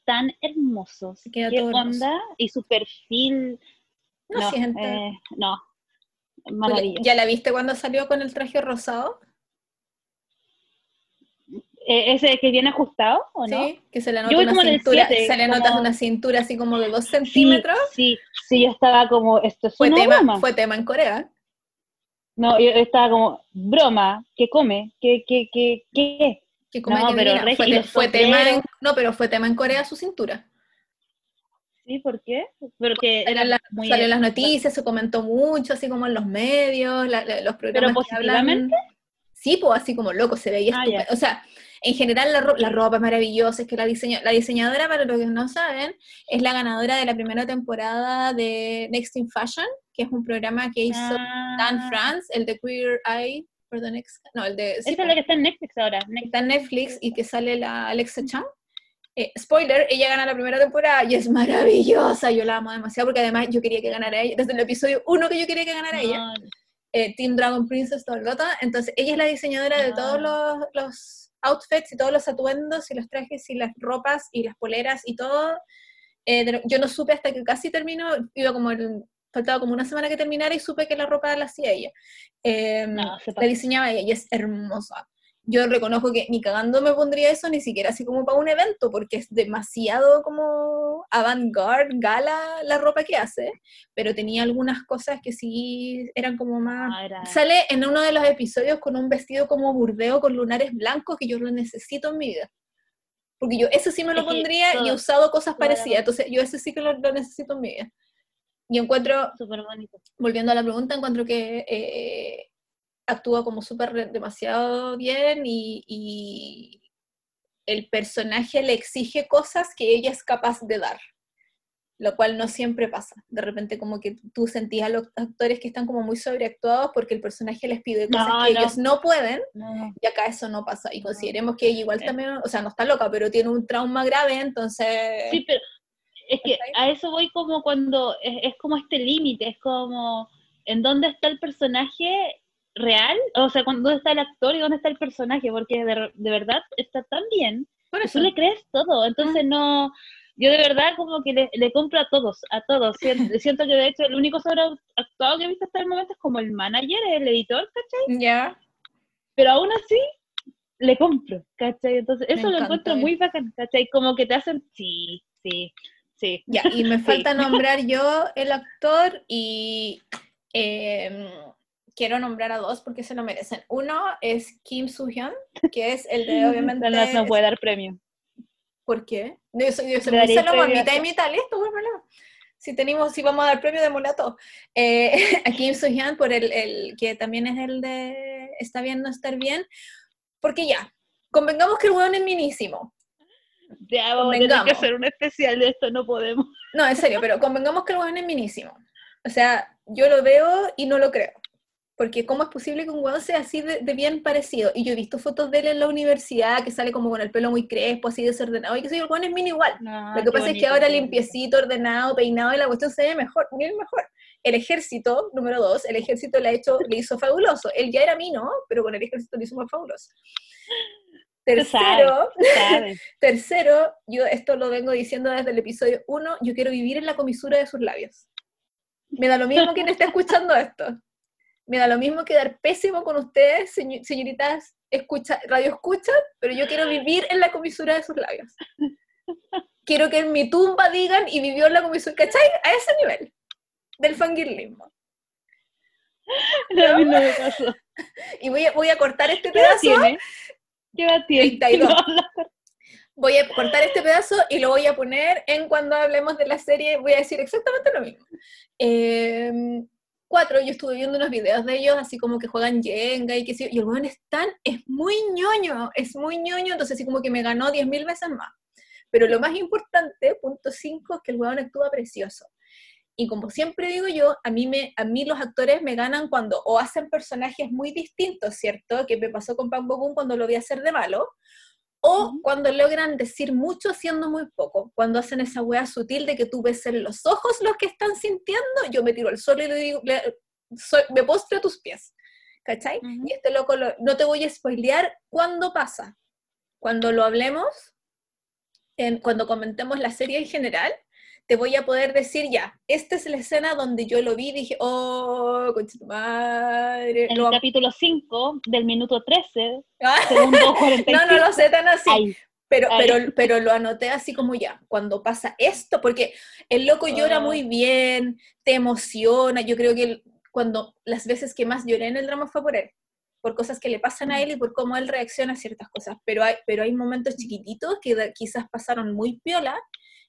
tan hermosos. Queda ¿Qué hermoso. onda? Y su perfil, no, no, eh, no, ¿Tú la- maravilloso. ¿Ya la viste cuando salió con el traje rosado? Eh, ¿Ese que viene ajustado o no? Sí, que se le nota una cintura, siete, se le nota como- una cintura así como de dos centímetros. sí, sí, yo estaba como, esto es Fue una tema, broma. fue tema en Corea. No, yo estaba como, broma, ¿qué come? ¿Qué, qué, qué, qué? Que como No, que pero re- fue, tema en, no, pero fue tema en Corea su cintura. ¿Sí? ¿Por qué? Porque Salió era en, la- muy... salió en las noticias, se comentó mucho, así como en los medios, la- la- los programas ¿Pero que hablan- positivamente? Sí, pues así como loco, se veía Ah, estupendo. O sea, en general la, ro- la ropa es maravillosa, es que la, diseña- la diseñadora, para los que no saben, es la ganadora de la primera temporada de Next in Fashion, que es un programa que hizo Ah, Dan France, el de Queer Eye, for the next, no, el de, sí, Esa es la que está en Netflix ahora. Netflix. está en Netflix y que sale la Alexa Chang. Eh, spoiler, ella gana la primera temporada y es maravillosa, yo la amo demasiado porque además yo quería que ganara ella, desde el episodio 1 que yo quería que ganara ella, No, eh, Team Dragon Princess, todo el loto. Entonces, ella es la diseñadora de Ah. todos los, los outfits y todos los atuendos y los trajes y las ropas y las poleras y todo. Eh, de yo no supe hasta que casi terminó, iba como el- faltaba como una semana que terminara y supe que la ropa la hacía ella. Eh, No, se la diseñaba ella y es hermosa. Yo reconozco que ni cagando me pondría eso, ni siquiera así como para un evento, porque es demasiado como avant-garde, gala la ropa que hace, pero tenía algunas cosas que sí eran como más... Ah, Sale en uno de los episodios con un vestido como burdeo con lunares blancos que yo lo necesito en mi vida. Porque yo ese sí me lo pondría y he usado cosas parecidas, entonces yo ese sí que lo, lo necesito en mi vida. Y encuentro, Súper bonito. volviendo a la pregunta, encuentro que eh, actúa como súper demasiado bien y, y el personaje le exige cosas que ella es capaz de dar, lo cual no siempre pasa. De repente como que tú sentías a los actores que están como muy sobreactuados porque el personaje les pide cosas No, que no. ellos no pueden No, y acá eso no pasa. Y consideremos que ella igual Eh. también, o sea, no está loca, pero tiene un trauma grave, entonces... Sí, pero es que a eso voy como cuando es, es como este límite, es como en dónde está el personaje real, o sea, cuando- dónde está el actor y dónde está el personaje, porque de, de verdad está tan bien por eso. tú le crees todo, entonces no, yo de verdad como que le, le compro a todos, a todos, siento, [laughs] siento que de hecho el único sobreactuado que he visto hasta el momento es como el manager, el editor, ¿cachai? Ya. Pero aún así le compro, ¿cachai? Entonces Me eso lo encanta encuentro muy bacán, ¿cachai? Como que te hacen, sí, sí, sí. Ya, y me [laughs] falta nombrar yo el actor y em, quiero nombrar a dos porque se lo merecen. Uno es Kim Soo-hyun, que es el de [laughs] obviamente... No, no puede dar premio. ¿Por qué? Yo soy, yo soy muy daría el Salomón, premio a mitad y mitad, listo, pues, problema. Si tenemos, si vamos a dar premio, a todos. Eh, [laughs] a Kim Soo-hyun por el, el que también es el de Está bien no estar bien, porque ya, convengamos que el weón es minísimo. Ya, vamos a tener que hacer un especial de esto, no podemos. No, en serio, pero convengamos que el weón es minísimo. O sea, yo lo veo y no lo creo. Porque ¿cómo es posible que un weón sea así de, de bien parecido? Y yo he visto fotos de él en la universidad, que sale como con el pelo muy crespo, así desordenado, y que soy el weón es mini igual. No, Lo que pasa es que bonito, ahora bonito. limpiecito, ordenado, peinado, y la cuestión se ve mejor, bien mejor. El ejército, número dos, el ejército le, ha hecho, le hizo fabuloso. Él ya era mino, pero con el ejército le hizo más fabuloso. Tercero, se sabe. [laughs] tercero, yo esto lo vengo diciendo desde el episodio 1, yo quiero vivir en la comisura de sus labios. Me da lo mismo quien esté escuchando esto. Me da lo mismo quedar pésimo con ustedes, seño- señoritas escucha, radio escucha, pero yo quiero vivir en la comisura de sus labios. [laughs] Quiero que en mi tumba digan y vivió en la comisura, ¿cachai? A ese nivel del fangirlismo. No, a mí no me pasó. [laughs] Y voy a, voy a cortar este ¿Qué edad pedazo, tiene? ¿Qué edad tiene? 32. [laughs] No, no. voy a cortar este pedazo y lo voy a poner en cuando hablemos de la serie, voy a decir exactamente lo mismo. Eh, cuatro, yo estuve viendo unos videos de ellos, así como que juegan Jenga y que sí, y el weón es tan, es muy ñoño, es muy ñoño, entonces así como que me ganó 10.000 veces más. Pero lo más importante, punto 5, es que el weón actúa precioso. Y como siempre digo yo, a mí, me, a mí los actores me ganan cuando o hacen personajes muy distintos, ¿cierto? Que me pasó con Pang Boom cuando lo vi hacer de malo, o cuando logran decir mucho haciendo muy poco, cuando hacen esa wea sutil de que tú ves en los ojos lo que están sintiendo, yo me tiro al suelo y le digo, le- soy- me postro a tus pies, ¿cachai? Ujú. Y este loco, lo- no te voy a spoilear cuándo pasa, cuando lo hablemos, en- cuando comentemos la serie en general, te voy a poder decir ya, esta es la escena donde yo lo vi y dije, oh, concha tu madre, En el capítulo 5 del minuto 13, [laughs] Ah, segundo 45. [laughs] no, no lo sé tan así. Ahí. Pero, pero, pero lo anoté así como ya, cuando pasa esto, porque el loco llora Ah. muy bien, te emociona, yo creo que cuando las veces que más lloré en el drama fue por él, por cosas que le pasan a él y por cómo él reacciona a ciertas cosas, pero hay, pero hay momentos chiquititos que da- quizás pasaron muy piola,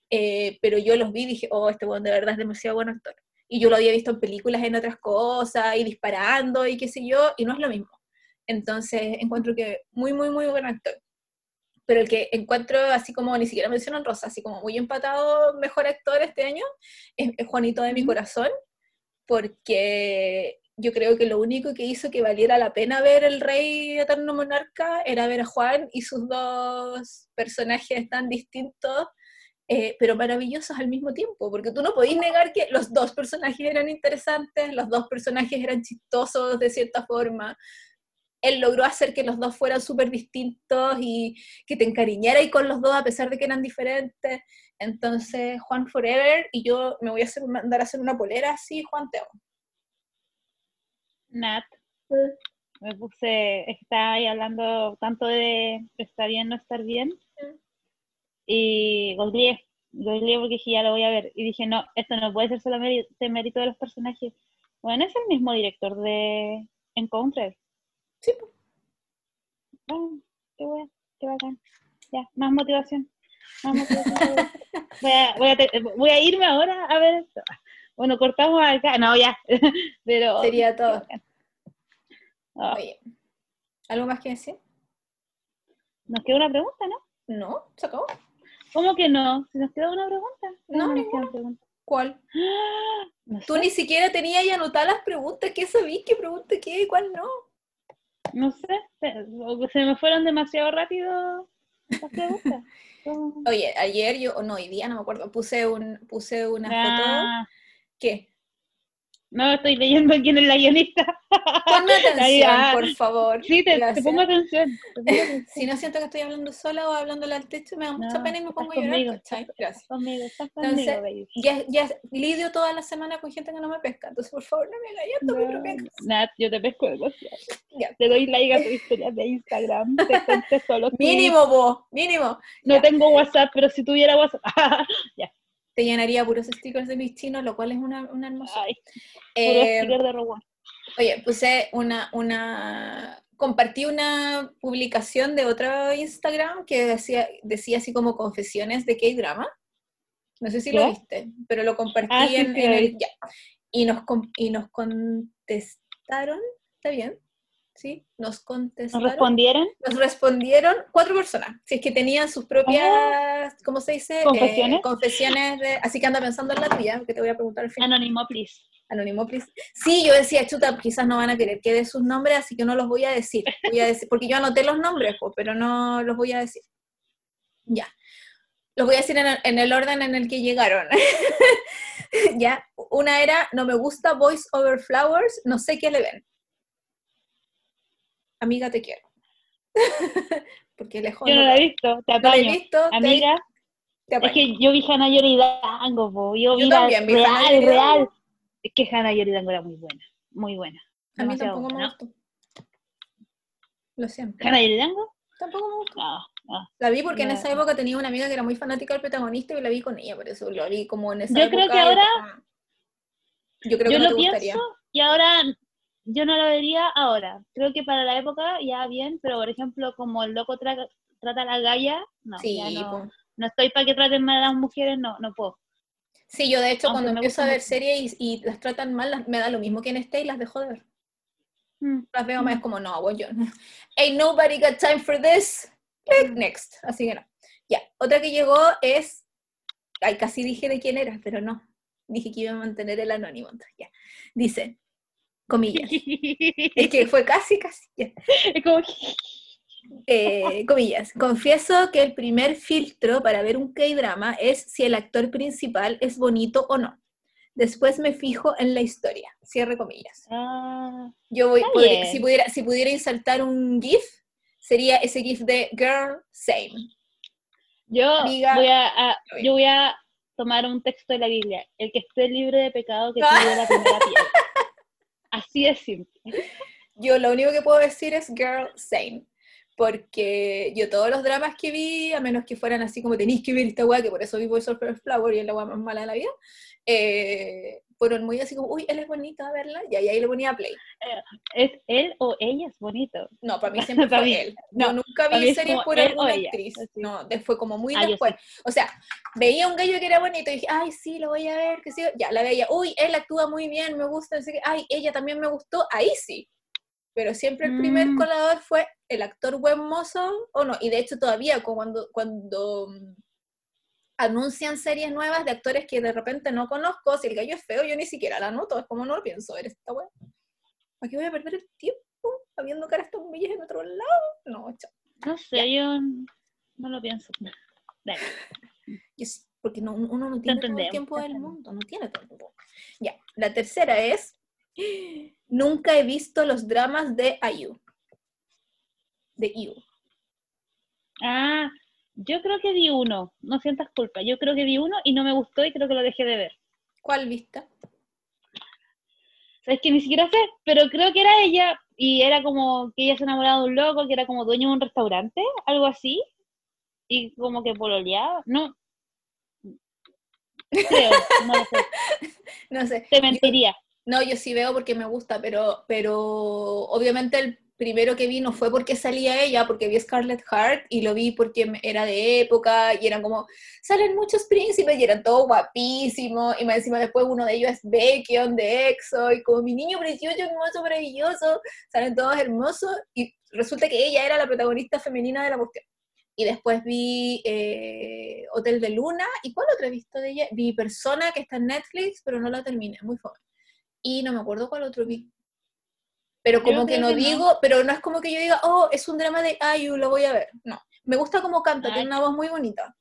eh, pero yo los vi y dije, oh, este weón de verdad es demasiado buen actor. Y yo lo había visto en películas, en otras cosas, y disparando, y qué sé yo, y no es lo mismo. Entonces, encuentro que muy, muy, muy buen actor pero el que encuentro así como, ni siquiera menciono en Rosa, así como muy empatado, mejor actor este año, es, es Juanito de mi corazón, porque yo creo que lo único que hizo que valiera la pena ver el Rey Eterno Monarca era ver a Juan y sus dos personajes tan distintos, eh, pero maravillosos al mismo tiempo, porque tú no podís negar que los dos personajes eran interesantes, los dos personajes eran chistosos de cierta forma, él logró hacer que los dos fueran súper distintos y que te encariñaras con los dos a pesar de que eran diferentes. Entonces, Juan Forever, y yo me voy a hacer, mandar a hacer una polera así, Juan te amo. Nat. Me puse, está ahí hablando tanto de está bien, no estar bien. Y googleé, googleé porque dije ya lo voy a ver. Y dije, no, esto no puede ser solamente mérito de los personajes. Bueno, es el mismo director de Encounter. Sí. Ah, qué bueno, qué bacán. Ya, más motivación. Más motivación. [laughs] voy, a, voy, a te- voy a irme ahora a ver esto. Bueno, cortamos acá. No, ya. [laughs] Pero. Sería todo. bacán. Ah, Oye, ¿algo más que decir? nos queda una pregunta, ¿no? No, se acabó. ¿Cómo que no? ¿Se nos queda una pregunta? No, ninguna. pregunta. ¿Cuál? [gasps] No Tú ni siquiera tenías ya anotadas las preguntas. ¿Qué sabís? ¿Qué pregunta qué y cuál no? no sé. Se, me fueron demasiado rápido las preguntas. [laughs] Oye, ayer yo, o no, hoy día, no me acuerdo, puse, un, puse una Ah, foto. ¿Qué? No, estoy leyendo quién es la guionista. Ponme [laughs] atención, por favor. Sí, te, pongo atención. te pongo [laughs] atención. Si no siento que estoy hablando sola o hablándole al techo, me da mucha No, pena y me pongo a llorar. estás- Gracias. Conmigo, estás Entonces, conmigo. Ya, ya lidio toda la semana con gente que no me pesca, entonces por favor no me hagas esto, casa. Nat, yo te pesco demasiado. Ya. Te doy like a tu historia de Instagram. Te [laughs] tweets. Mínimo, vos, mínimo. No Ya. tengo WhatsApp, pero si tuviera WhatsApp. Te llenaría puros stickers de mis chinos, lo cual es una, una hermosura. Ay, Eh, sticker de Rowan. Oye, puse una, una, compartí una publicación de otro Instagram que decía, decía así como confesiones de K-drama. No sé si lo viste, pero lo compartí Ah, sí, en, en el, ya. Y nos, y nos contestaron, ¿está bien? ¿Sí? Nos ¿Nos contestaron. respondieron? Nos respondieron cuatro personas. Si es que tenían sus propias, ¿cómo se dice? Eh, ¿Confesiones? confesiones de- así que anda pensando en la tuya, que te voy a preguntar al final. Anónimo, please. Anónimo, please. Sí, yo decía, chuta, quizás no van a querer que dé sus nombres, así que no los voy a decir. Voy a decir porque yo anoté los nombres, pero no los voy a decir. Ya. Los voy a decir en el, en el orden en el que llegaron. [laughs] ya. Una era, no me gusta Voice Over Flowers, no sé qué le ven. Amiga, te quiero. [laughs] porque lejos. Yo no la he visto, te no la he apaño. visto. Amiga, te es apaño. que yo vi Hannah Yoridango, po. Yo, Yo vi la también Hannah real, real. Es que Hannah Yoridango era muy buena, muy buena. A mí tampoco me gustó. Lo siento. ¿Hannah Yoridango? Tampoco me gustó. No, no. La vi porque en esa época tenía una amiga que era muy fanática del protagonista y la vi con ella, por eso lo vi como en esa Yo época. creo que ahora- Yo creo yo que no lo te pienso gustaría. y ahora yo no lo vería ahora. Creo que para la época ya bien, pero por ejemplo, como el loco tra- trata a la galla, no, Sí, ya no, po. no estoy para que traten mal a las mujeres, no, no puedo. sí, yo de hecho Aunque cuando empiezo a ver series y, y las tratan mal, las- me da lo mismo que en este y las dejo de ver. Mm. Las veo más Mm. como, no, bueno, yo no. Ain't nobody got time for this. Eh, Next. Así que no. Ya, otra que llegó es, ay, casi dije de quién era, pero no. Dije que iba a mantener el anónimo. entonces, Ya. Dice, comillas. [laughs] Es que fue casi, casi. Es como Eh, comillas, confieso que el primer filtro para ver un K-drama es si el actor principal es bonito o no. Después me fijo en la historia. Cierre comillas. Ah, Yo voy, podría- si, pudiera, si pudiera insertar un GIF, sería ese GIF de Girl Same. yo Amiga, voy a, yo voy a tomar un texto de la Biblia. El que esté libre de pecado que [laughs] pide la primera piedra. Así de simple. Yo lo único que puedo decir es Girl Same. Porque yo todos los dramas que vi, a menos que fueran así como tenéis que ver esta weá, que por eso vi Voice Over Flower y es la weá más mala de la vida, eh, fueron muy así como, uy, él es bonito, a verla, y ahí, ahí le ponía play. ¿Es él o ella es bonito? No, para mí [laughs] siempre Para fue mí, él. no, yo nunca vi es series por alguna actriz. así. No, fue como muy Ah, yo después. O sea, veía un gallo que era bonito y dije, ay, sí, lo voy a ver, que sí. Ya, la veía, uy, él actúa muy bien, me gusta, así que, ay, ella también me gustó, ahí sí. Pero siempre el primer Mm. colador fue el actor buen mozo o no. Y de hecho todavía cuando, cuando mm, anuncian series nuevas de actores que de repente no conozco, si el gallo es feo, yo ni siquiera la noto, es como no lo pienso ver esta wea. ¿Para qué voy a perder el tiempo habiendo caras tan bellas en otro lado? No, chao. No sé, yo no lo pienso. Dale. Yo sí, porque no, uno no tiene todo el tiempo del mundo, no tiene todo el tiempo. Ya, la tercera es, nunca he visto los dramas de IU. De IU. Ah, yo creo que vi uno, no sientas culpa. Yo creo que vi uno y no me gustó y creo que lo dejé de ver. ¿Cuál vista? Sabes que ni siquiera sé, pero creo que era ella y era como que ella se enamoraba de un loco que era como dueño de un restaurante, algo así, y como que pololeaba. No. Creo, no lo sé. [laughs] No sé. Te Yo- mentiría. no, yo sí veo porque me gusta, pero, pero obviamente el primero que vi no fue porque salía ella, porque vi Scarlett Heart y lo vi porque era de época y eran como, salen muchos príncipes y eran todos guapísimos y más encima después uno de ellos es Baekhyun de EXO y como mi niño precioso, hermoso, maravilloso, salen todos hermosos y resulta que ella era la protagonista femenina de la cuestión. Y después vi eh, Hotel de Luna. ¿Y cuál otra he visto de ella? Vi Persona, que está en Netflix, pero no la terminé, muy joven. Y no me acuerdo cuál otro vi. Pero como que no que no. digo, pero no es como que yo diga, oh, es un drama de Ayu, lo voy a ver. No. Me gusta cómo canta, Ay. tiene una voz muy bonita.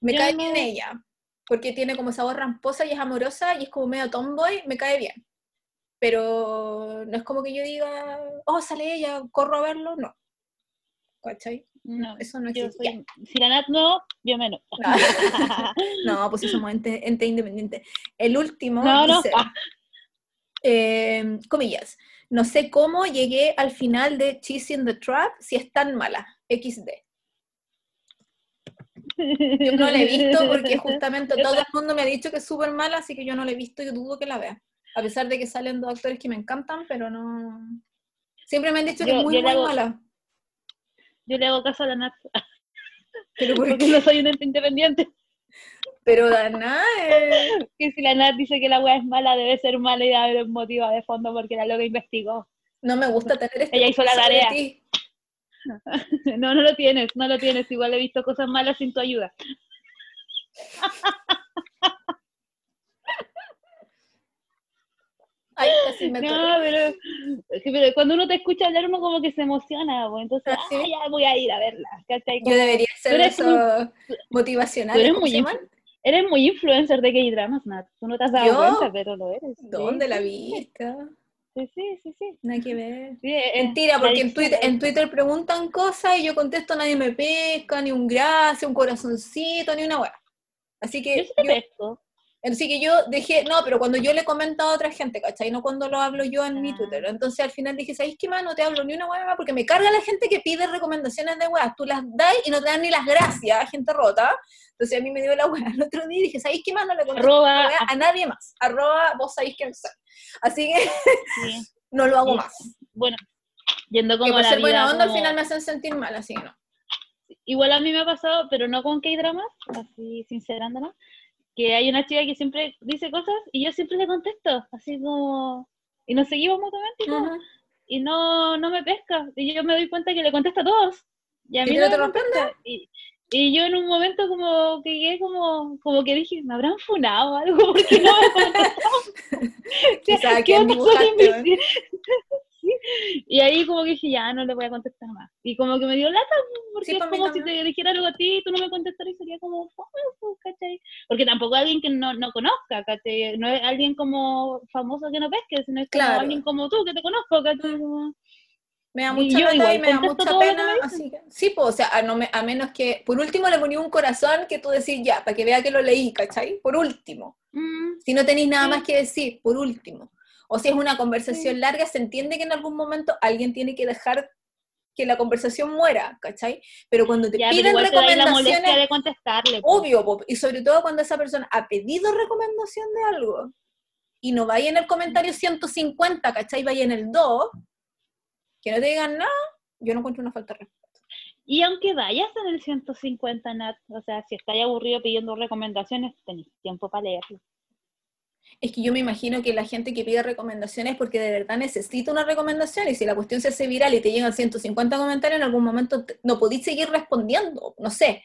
Me Yo cae no- bien ella, porque tiene como esa voz ramposa y es amorosa y es como medio tomboy, me cae bien. Pero no es como que yo diga, oh, sale ella, corro a verlo, no. ¿Cachai? No, Eso no existe. Soy, si la Nat no, yo menos. [laughs] No, pues sí somos ente, ente independiente. El último No, no. Eh, comillas, no sé cómo llegué al final de Chasing the Trap si es tan mala, XD. Yo no la he visto porque justamente [laughs] todo el mundo me ha dicho que es súper mala, así que yo no la he visto y dudo que la vea. A pesar de que salen dos actores que me encantan, pero no... Siempre me han dicho que es muy, muy hago- mala. Yo le hago caso a la Nat Pero, ¿por porque qué? no soy un ente independiente. Pero Dana, eh, Que si la Nat dice que la weá es mala, debe ser mala y debe haber un motivo de fondo porque la loca investigó. No me gusta tener este Ella hizo la tarea. [laughs] No, no lo tienes, no lo tienes. Igual he visto cosas malas sin tu ayuda. Ay, casi me [laughs] No, pero, que, pero cuando uno te escucha hablar, uno como que se emociona, pues, entonces, ¿Ah, sí? ah, ya voy a ir a verla. Yo debería ser esos motivacionales. tú eres ¿cómo muy Eres muy influencer de K-dramas, Nat. Tú no te has dado ¿Yo? cuenta, pero lo eres. sí. ¿Dónde la viste? Sí, sí, sí, sí. Nada que ver. Sí, eh, Mentira, porque en Twitter, en Twitter preguntan cosas y yo contesto nadie me pesca, ni un gracias, un corazoncito, ni una hueá. Así Yo que sí te yo, pesco. Así que yo dejé, no, pero cuando yo le comento a otra gente, ¿cachai? No cuando lo hablo yo en mi Ah. Twitter. Entonces al final dije, ¿sabes qué más? No te hablo ni una hueá más porque me carga la gente que pide recomendaciones de hueás. Tú las das y no te dan ni las gracias, gente rota. Entonces a mí me dio la hueá el otro día y dije, ¿sabéis qué más? No le contesto Arroba, a nadie más. Arroba, vos sabéis quién soy. Así que sí. [laughs] no lo hago Sí. más. Bueno, yendo Que como por la ser vida, buena onda al final me hacen sentir mal, así que no. Igual a mí me ha pasado, pero no con K-dramas, así sincerándonos, que hay una chica que siempre dice cosas y yo siempre le contesto, así como... Y nos seguimos mutuamente Ujú. y no, no me pesca. Y yo me doy cuenta que le contesto a todos. Y a ¿Y mí no te me contesta. Y, y yo en un momento como que quedé como, como que dije, ¿me habrán funado o algo? [laughs] Porque no me contestaron. Quizás a [laughs] Y ahí como que dije, ya, no le voy a contestar más. Y como que me dio lata, porque Sí, es mí como si te dijera algo a ti y tú no me contestaras y sería como, "Fome, pues, ¿cachai? Porque tampoco alguien que no, no conozca, ¿cachai? No es alguien como famoso que no pesque, sino es como Claro. alguien como tú que te conozco, ¿cachai? Como- Me da mucha lata y me da mucha que pena, me así que, sí, pues, o sea, a, no me- a menos que, por último le ponía un corazón que tú decís ya, para que vea que lo leí, ¿cachai? Por último. Mm, Si no tenéis nada Sí. más que decir, por último. O si es una conversación Sí. larga, se entiende que en algún momento alguien tiene que dejar que la conversación muera, ¿cachai? Pero cuando te ya, pero piden igual te dais la recomendaciones, de contestarle. pues. obvio, y sobre todo cuando esa persona ha pedido recomendación de algo y no vaya en el comentario 150, ¿cachai? Vaya en el 2, que no te digan nada, yo no encuentro una falta de respeto. Y aunque vayas en el 150 Nat, o sea, si estás aburrido pidiendo recomendaciones, tenés tiempo para leerlo. Es que yo me imagino que la gente que pide recomendaciones porque de verdad necesita una recomendación y si la cuestión se hace viral y te llegan 150 comentarios, en algún momento te- no podéis seguir respondiendo, no sé,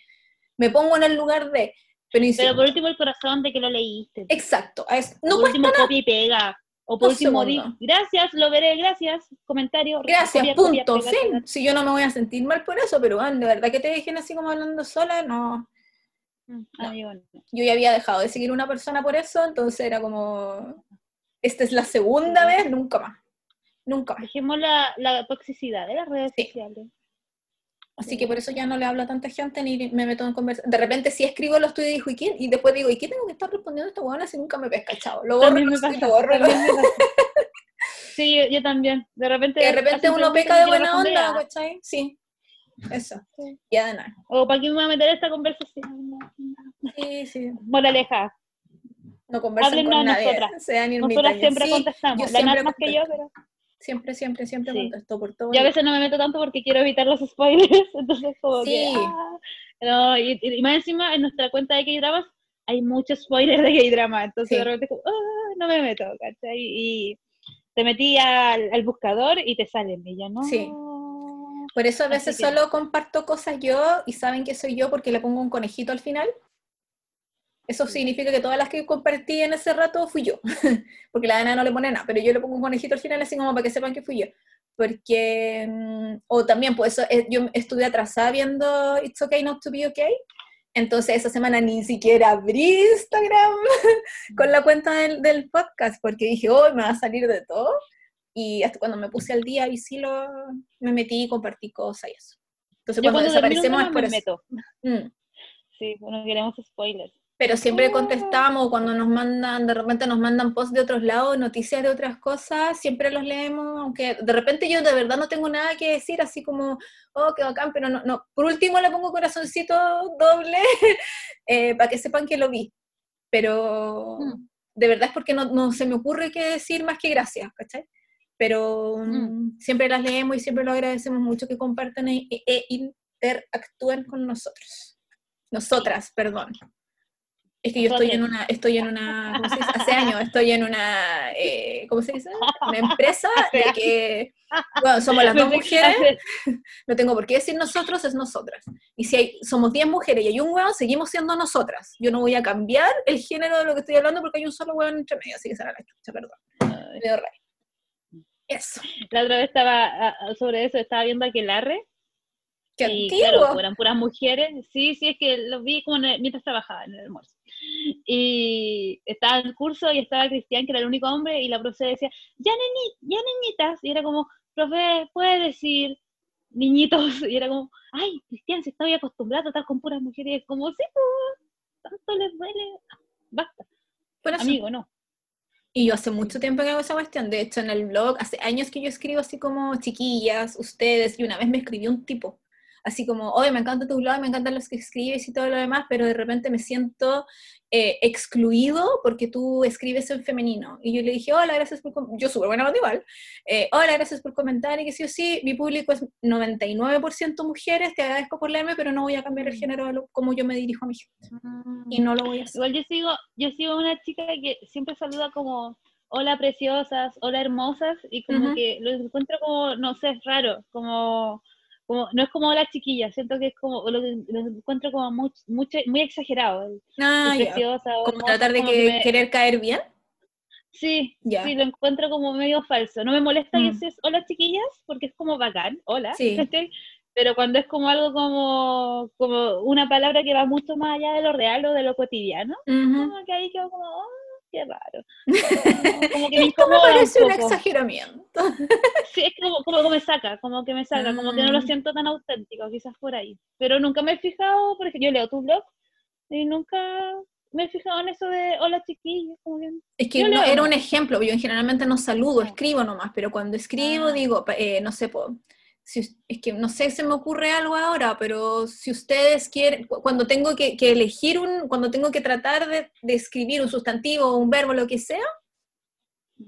me pongo en el lugar de... Pero, Pero por último el corazón de que lo leíste. exacto, es- no por último copia y pega. O por último di, gracias, lo veré, gracias, comentario. Gracias, copia, copia, punto, pega, pega. Si yo no me voy a sentir mal por eso, pero bueno, de verdad que te dejen así como hablando sola, no. Mm, no. Yo ya había dejado de seguir una persona por eso, entonces era como, esta es la segunda vez, nunca más. Nunca más. Dejemos la, la toxicidad de las redes Sí. sociales. Así que por eso ya no le hablo a tanta gente ni me meto en conversación. De repente si escribo los tuyos y digo, ¿y quién? Y después digo, ¿y qué tengo que estar respondiendo a esta huevona si nunca me pesca, chavo? Lo borro, me lo pasa. lo borro, me pasa. Sí, yo, yo también. De repente. De repente uno peca de buena onda. ¿cachai? Sí. Eso. Sí. De nada. O para qué me voy a meter esta conversación. Sí, sí. Moraleja. No conversan Háblennos con nadie. nosotras. Sean Nosotras siempre Sí, contestamos. La siempre más que yo, pero. Siempre, siempre, siempre Sí. contesto por todo. Yo a veces no me meto tanto porque quiero evitar los spoilers. [laughs] Entonces, como que. Ah. No, y, y más encima en nuestra cuenta de K-Dramas hay muchos spoilers de K-Drama. Entonces, de repente, como, ah, no me meto, ¿cachai? Y te metí al, al buscador y te salen. Y yo, no. Sí. Por eso a veces que- solo comparto cosas yo y saben que soy yo porque le pongo un conejito al final. Eso significa que todas las que compartí en ese rato fui yo. [laughs] porque la Ana no le pone nada, pero yo le pongo un conejito al final así como para que sepan que fui yo. Porque, mm, o también, pues eso, eh, yo estuve atrasada viendo It's Okay Not to Be Okay. Entonces esa semana ni siquiera abrí Instagram [laughs] con la cuenta del, del podcast porque dije, hoy me va a salir de todo. Y hasta cuando me puse al día y sí lo, me metí y compartí cosas y eso. Entonces Yo cuando, cuando desaparecemos es por me eso. meto. [laughs] Mm. Sí, bueno, queremos spoilers. Pero siempre Oh. contestamos cuando nos mandan, de repente nos mandan posts de otros lados, noticias de otras cosas, siempre los leemos, aunque de repente yo de verdad no tengo nada que decir, así como, oh, qué bacán, pero no, no. Por último le pongo corazoncito doble [laughs] eh, para que sepan que lo vi. Pero Mm. de verdad es porque no, no se me ocurre qué decir más que gracias, ¿cachai? Pero mm, siempre las leemos y siempre lo agradecemos mucho que compartan e, e interactúen con nosotros. Nosotras, perdón. Es que yo estoy en una, estoy en una, ¿cómo se dice? Hace años estoy en una, eh, ¿cómo se dice? Una empresa [laughs] de que, bueno, somos las dos mujeres, [laughs] no tengo por qué decir nosotros, es nosotras. Y si hay, somos 10 mujeres y hay un hueón, seguimos siendo nosotras. Yo no voy a cambiar el género de lo que estoy hablando porque hay un solo hueón entre medio, así que será la chucha, perdón. Me Eso. La otra vez estaba, sobre eso, estaba viendo a Aquelarre, y claro, eran puras mujeres. Sí, sí, es que lo vi como mientras trabajaba en el almuerzo. Y estaba en el curso y estaba Cristian, que era el único hombre, y la profesora decía, ya, ya niñitas. Y era como, profe, puede decir niñitos. [laughs] Y era como, ay, Cristian, se muy acostumbrado a estar con puras mujeres. Y como, sí, pues, tanto les duele. Basta. Amigo, no. Y yo hace mucho tiempo que hago esa cuestión. De hecho, en el blog, hace años que yo escribo así como chiquillas, ustedes, y una vez me escribió un tipo así como, oye, me encanta tu blog, me encantan los que escribes y todo lo demás, pero de repente me siento eh, excluido porque tú escribes en femenino. Y yo le dije, hola, gracias por, yo súper buena igual, eh, hola, gracias por comentar y que sí o sí, mi público es 99% mujeres, te agradezco por leerme, pero no voy a cambiar el género como yo me dirijo a mi gente. Y no lo voy a hacer. Igual yo sigo, yo sigo una chica que siempre saluda como hola preciosas, hola hermosas, y como que lo encuentro como, no sé, es raro, como como, no es como la chiquilla, siento que es como, lo, encuentro como mucho, mucho, muy exagerado. Ah, como tratar de querer caer bien. Sí, sí, lo encuentro como medio falso. No me molesta que seas mm. hola chiquillas, porque es como bacán, hola, sí. [laughs] pero cuando es como algo como, como una palabra que va mucho más allá de lo real o de lo cotidiano, como que ahí quedo como, oh, qué raro. [laughs] Como que me incomoda parece un, exageramiento. Sí, es como, como, me saca, como que me saca, como que no lo mm. siento tan auténtico, quizás por ahí. Pero nunca me he fijado, por ejemplo, yo leo tu blog y nunca me he fijado en eso de hola chiquillos. Es que no, era un ejemplo, yo generalmente no saludo, escribo nomás, pero cuando escribo ah. digo, eh, no sé, po, es que no sé, se me ocurre algo ahora, pero si ustedes quieren, cuando tengo que, elegir un, cuando tengo que tratar de, escribir un sustantivo, un verbo, lo que sea,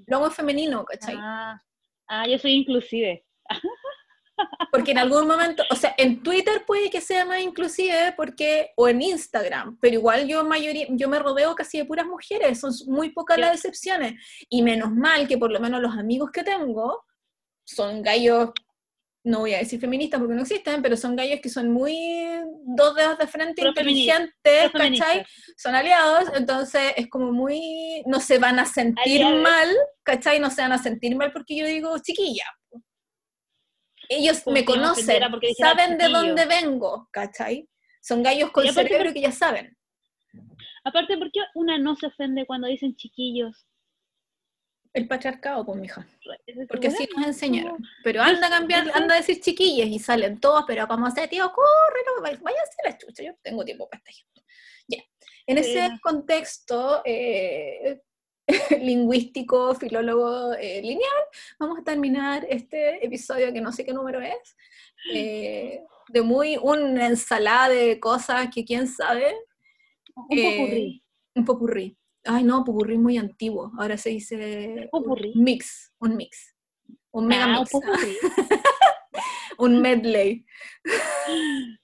lo hago femenino, ¿cachai? Ah, ah, yo soy inclusive. [laughs] Porque en algún momento, o sea, en Twitter puede que sea más inclusive, porque, o en Instagram, pero igual yo mayoría, yo me rodeo casi de puras mujeres, son muy pocas las excepciones, y menos mal que por lo menos los amigos que tengo son gallos no voy a decir feministas porque no existen, pero son gallos que son muy dos dedos de frente, inteligentes, ¿cachai? Son aliados, entonces es como muy, no se van a sentir mal, ¿cachai? No se van a sentir mal porque yo digo chiquilla. Ellos me conocen, saben de dónde vengo, ¿cachai? Son gallos con cerebro que ya saben. Aparte, ¿por qué una no se ofende cuando dicen chiquillos? El patriarcado, pues, mija. Porque así nos enseñaron. Pero anda a cambiar, anda a decir chiquillas y salen todos, pero como se tío, corre, no, váyanse a la chucha, yo tengo tiempo para esta gente. Ya. En ese contexto eh, [laughs] lingüístico, filólogo eh, lineal, vamos a terminar este episodio que no sé qué número es, eh, de muy una ensalada de cosas que quién sabe. Un popurrí. Un popurrí. Ay, no, popurrí muy antiguo. Ahora se dice mix, un mix. Un mega ah, mix. [laughs] un medley. [laughs]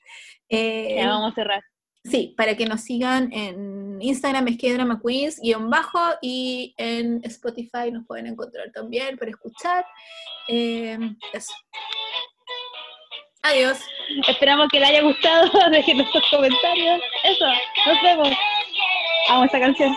eh, ya vamos a cerrar. Sí, para que nos sigan en Instagram es que drama queens guion bajo y en Spotify nos pueden encontrar también para escuchar. Eh, eso. Adiós. Esperamos que les haya gustado. [laughs] Dejen sus comentarios. Eso, nos vemos. Amo esta canción.